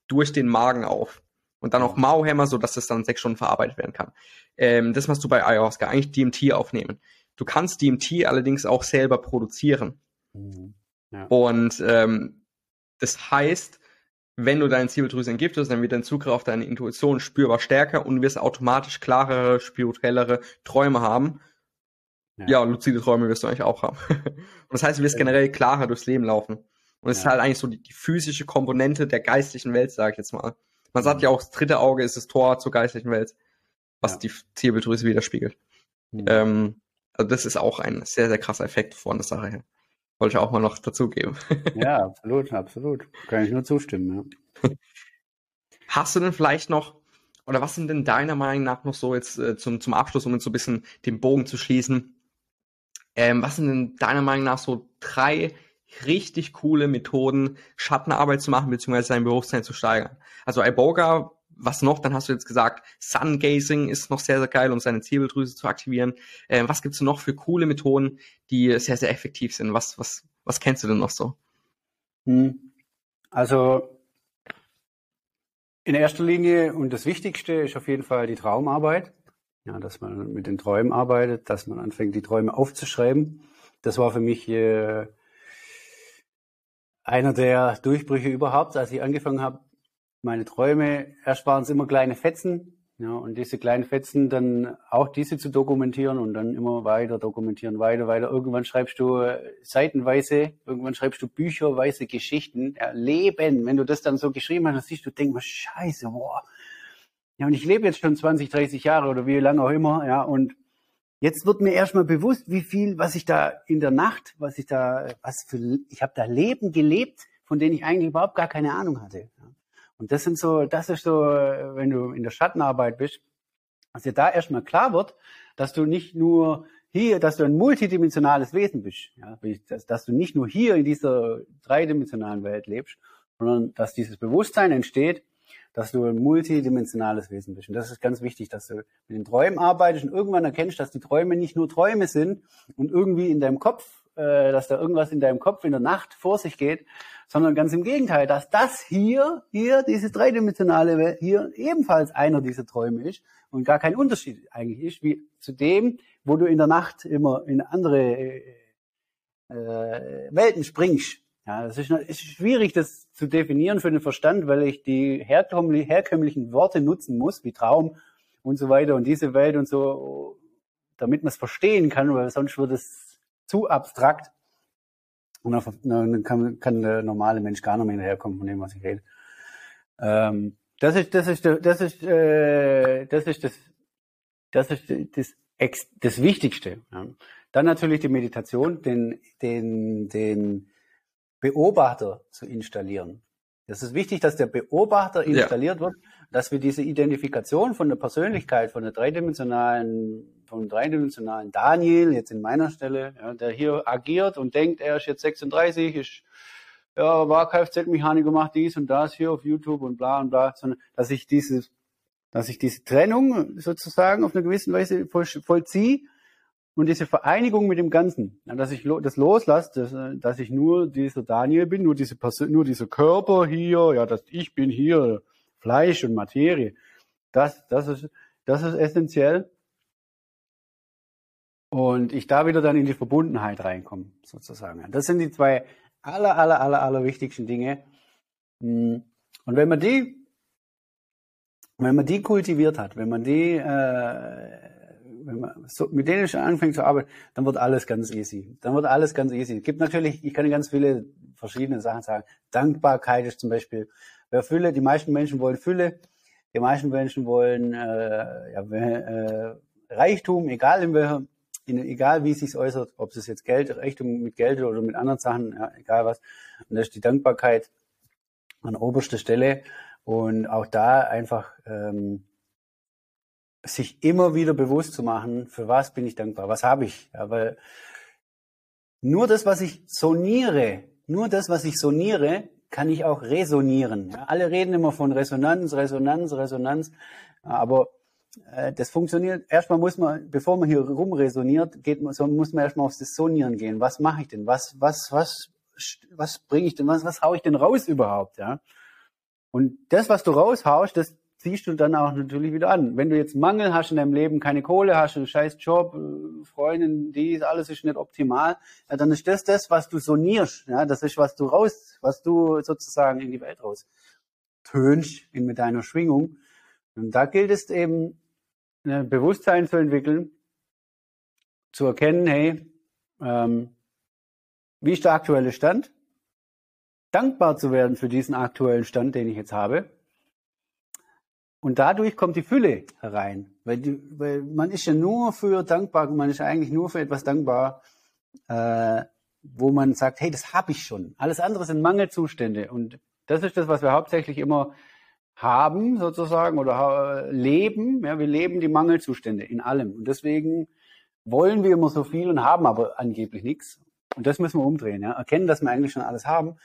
durch den Magen auf. Und dann auch Mauhämmer, so dass das dann sechs Stunden verarbeitet werden kann. Ähm, das machst du bei Ayahuasca, eigentlich DMT aufnehmen. Du kannst DMT allerdings auch selber produzieren. Mhm. Und ähm, das heißt, wenn du deine Zirbeldrüse entgiftest, dann wird dein Zugriff auf deine Intuition spürbar stärker und du wirst automatisch klarere, spirituellere Träume haben. Ja. ja, luzide Träume wirst du eigentlich auch haben. und das heißt, du wirst generell klarer durchs Leben laufen. Und es ja. ist halt eigentlich so die, die, physische Komponente der geistlichen Welt, sage ich jetzt mal. Man sagt mhm. ja auch, das dritte Auge ist das Tor zur geistlichen Welt, was ja. die Zirbeldrüse widerspiegelt. Mhm. Ähm, also das ist auch ein sehr, sehr krasser Effekt von der Sache her. Wollte ich auch mal noch dazugeben. Ja, absolut, absolut. Kann ich nur zustimmen, ja. Hast du denn vielleicht noch, oder was sind denn deiner Meinung nach noch so jetzt äh, zum, zum Abschluss, um jetzt so ein bisschen den Bogen zu schließen, ähm, was sind denn deiner Meinung nach so drei richtig coole Methoden, Schattenarbeit zu machen, beziehungsweise sein Bewusstsein zu steigern? Also Iboga was noch? Dann hast du jetzt gesagt, Sun-Gazing ist noch sehr, sehr geil, um seine Zirbeldrüse zu aktivieren. Äh, was gibt's noch für coole Methoden, die sehr, sehr effektiv sind? Was, was, was kennst du denn noch so? Hm. Also in erster Linie und das Wichtigste ist auf jeden Fall die Traumarbeit. Ja, dass man mit den Träumen arbeitet, dass man anfängt, die Träume aufzuschreiben. Das war für mich äh, einer der Durchbrüche überhaupt, als ich angefangen habe, meine Träume, erst waren es immer kleine Fetzen, Ja, und diese kleinen Fetzen dann auch diese zu dokumentieren und dann immer weiter dokumentieren, weiter, weiter. Irgendwann schreibst du äh, seitenweise, irgendwann schreibst du bücherweise Geschichten, ja, Leben. Wenn du das dann so geschrieben hast, dann siehst du, denkst mal, scheiße, boah. Ja, und ich lebe jetzt schon 20, 30 Jahre oder wie lange auch immer, ja, und jetzt wird mir erstmal bewusst, wie viel, was ich da in der Nacht, was ich da, was für, ich habe da Leben gelebt, von denen ich eigentlich überhaupt gar keine Ahnung hatte. Und das sind so, das ist so, wenn du in der Schattenarbeit bist, dass dir da erstmal klar wird, dass du nicht nur hier, dass du ein multidimensionales Wesen bist, ja, dass, dass du nicht nur hier in dieser dreidimensionalen Welt lebst, sondern dass dieses Bewusstsein entsteht, dass du ein multidimensionales Wesen bist. Und das ist ganz wichtig, dass du mit den Träumen arbeitest und irgendwann erkennst, dass die Träume nicht nur Träume sind und irgendwie in deinem Kopf äh, dass da irgendwas in deinem Kopf in der Nacht vor sich geht, sondern ganz im Gegenteil, dass das hier, hier, diese dreidimensionale, hier ebenfalls einer dieser Träume ist und gar kein Unterschied eigentlich ist, wie zu dem, wo du in der Nacht immer in andere äh, äh Welten springst. Ja, das ist, ist schwierig, das zu definieren für den Verstand, weil ich die herkömmlichen Worte nutzen muss, wie Traum und so weiter und diese Welt und so, damit man es verstehen kann, weil sonst wird es zu abstrakt. Und dann kann, kann der normale Mensch gar nicht mehr hinterherkommen von dem, was ich rede. Ähm, das ist, das ist, das ist, äh, das ist das, das ist das, das, das Wichtigste. Ja. Dann natürlich die Meditation, den, den, den Beobachter zu installieren. Das ist wichtig, dass der Beobachter installiert ja. wird, dass wir diese Identifikation von der Persönlichkeit, von der dreidimensionalen, vom dreidimensionalen Daniel, jetzt in meiner Stelle, ja, der hier agiert und denkt, er ist jetzt 36, ist, ja, war Kfz-Mechaniker, macht dies und das hier auf YouTube und bla und bla, sondern dass ich dieses, dass ich diese Trennung sozusagen auf eine gewisse Weise voll, vollziehe und diese Vereinigung mit dem Ganzen, dass ich das loslasse, dass, dass ich nur dieser Daniel bin, nur diese Person, nur dieser Körper hier, ja, dass ich bin hier Fleisch und Materie, das, das ist, das ist essentiell. Und ich da wieder dann in die Verbundenheit reinkomme, sozusagen. Das sind die zwei aller, aller, aller, aller wichtigsten Dinge. Und wenn man die, wenn man die kultiviert hat, wenn man die äh, wenn man so, mit denen schon anfängt zu arbeiten, dann wird alles ganz easy. Dann wird alles ganz easy. Es gibt natürlich, ich kann ganz viele verschiedene Sachen sagen. Dankbarkeit ist zum Beispiel, wer Fülle, die meisten Menschen wollen Fülle, die meisten Menschen wollen äh, ja, äh, Reichtum, egal in welcher, in, egal wie es sich äußert, ob es jetzt Geld, Reichtum mit Geld oder mit anderen Sachen, ja, egal was. Und da ist die Dankbarkeit an oberster Stelle. Und auch da einfach ähm, sich immer wieder bewusst zu machen, für was bin ich dankbar, was habe ich. Ja, weil nur das, was ich soniere, nur das, was ich soniere, kann ich auch resonieren. Ja, alle reden immer von Resonanz, Resonanz, Resonanz, aber äh, das funktioniert. Erstmal muss man, bevor man hier rumresoniert, geht man, so muss man erstmal aufs Sonieren gehen. Was mache ich denn? Was, was, was, was bringe ich denn? Was, was hau ich denn raus überhaupt? Ja. Und das, was du raushaust, das ziehst du dann auch natürlich wieder an. Wenn du jetzt Mangel hast in deinem Leben, keine Kohle hast, einen scheiß Job, äh, Freundin, die, alles ist nicht optimal, ja, dann ist das das, was du sonierst. Ja, das ist, was du raus, was du sozusagen in die Welt raus tönst in, mit deiner Schwingung. Und da gilt es eben, ein Bewusstsein zu entwickeln, zu erkennen, hey, ähm, wie ist der aktuelle Stand? Dankbar zu werden für diesen aktuellen Stand, den ich jetzt habe und dadurch kommt die Fülle herein. Weil, die, weil man ist ja nur für dankbar, man ist eigentlich nur für etwas dankbar, äh, wo man sagt, hey, das habe ich schon. Alles andere sind Mangelzustände. Und das ist das, was wir hauptsächlich immer haben, sozusagen, oder leben. Ja, wir leben die Mangelzustände in allem. Und deswegen wollen wir immer so viel und haben aber angeblich nichts. Und das müssen wir umdrehen. Ja? Erkennen, dass wir eigentlich schon alles haben.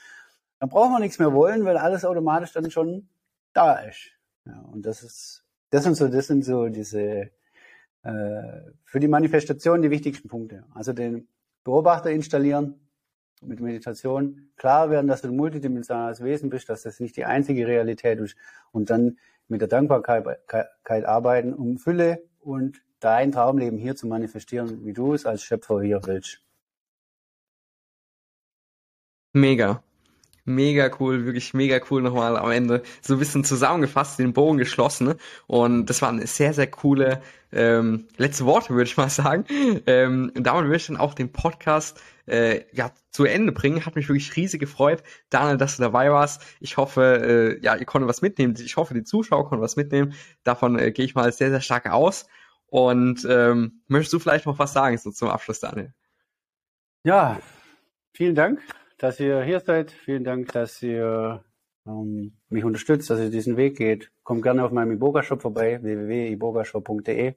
Dann brauchen wir nichts mehr wollen, weil alles automatisch dann schon da ist. Ja, und das ist, das sind so, das sind so diese äh, für die Manifestation die wichtigsten Punkte. Also den Beobachter installieren mit Meditation, klar werden, dass du ein multidimensionales Wesen bist, dass das nicht die einzige Realität ist und dann mit der Dankbarkeit arbeiten, um Fülle und dein Traumleben hier zu manifestieren, wie du es als Schöpfer hier willst. Mega. Mega cool, wirklich mega cool nochmal am Ende. So ein bisschen zusammengefasst, den Bogen geschlossen. Und das waren sehr, sehr coole ähm, letzte Worte, würde ich mal sagen. Ähm, und damit würde ich dann auch den Podcast äh, ja, zu Ende bringen. Hat mich wirklich riesig gefreut, Daniel, dass du dabei warst. Ich hoffe, äh, ja, ihr konntet was mitnehmen. Ich hoffe, die Zuschauer konnten was mitnehmen. Davon äh, gehe ich mal sehr, sehr stark aus. Und ähm, möchtest du vielleicht noch was sagen so zum Abschluss, Daniel? Ja, vielen Dank dass ihr hier seid. Vielen Dank, dass ihr ähm, mich unterstützt, dass ihr diesen Weg geht. Kommt gerne auf meinem Iboga-Shop vorbei, www.ibogashop.de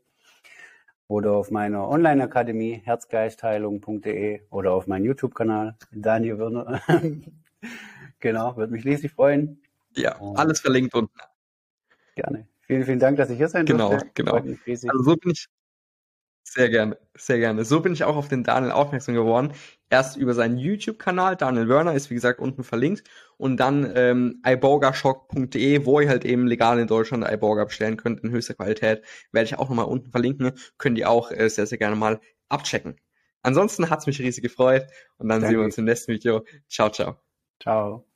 oder auf meiner Online-Akademie herzgeistheilung.de oder auf meinem YouTube-Kanal Daniel Wirner. genau, würde mich riesig freuen. Ja, alles verlinkt unten. Gerne. Vielen, vielen Dank, dass ich hier sein genau, durfte. Genau, genau. Also so bin ich sehr gerne, sehr gerne. So bin ich auch auf den Daniel aufmerksam geworden. Erst über seinen YouTube-Kanal, Daniel Werner ist wie gesagt unten verlinkt und dann ähm, iborgashop.de, wo ihr halt eben legal in Deutschland iBorger bestellen könnt in höchster Qualität, werde ich auch nochmal unten verlinken. Könnt ihr auch äh, sehr, sehr gerne mal abchecken. Ansonsten hat's mich riesig gefreut und dann Danke. sehen wir uns im nächsten Video. Ciao, ciao. Ciao.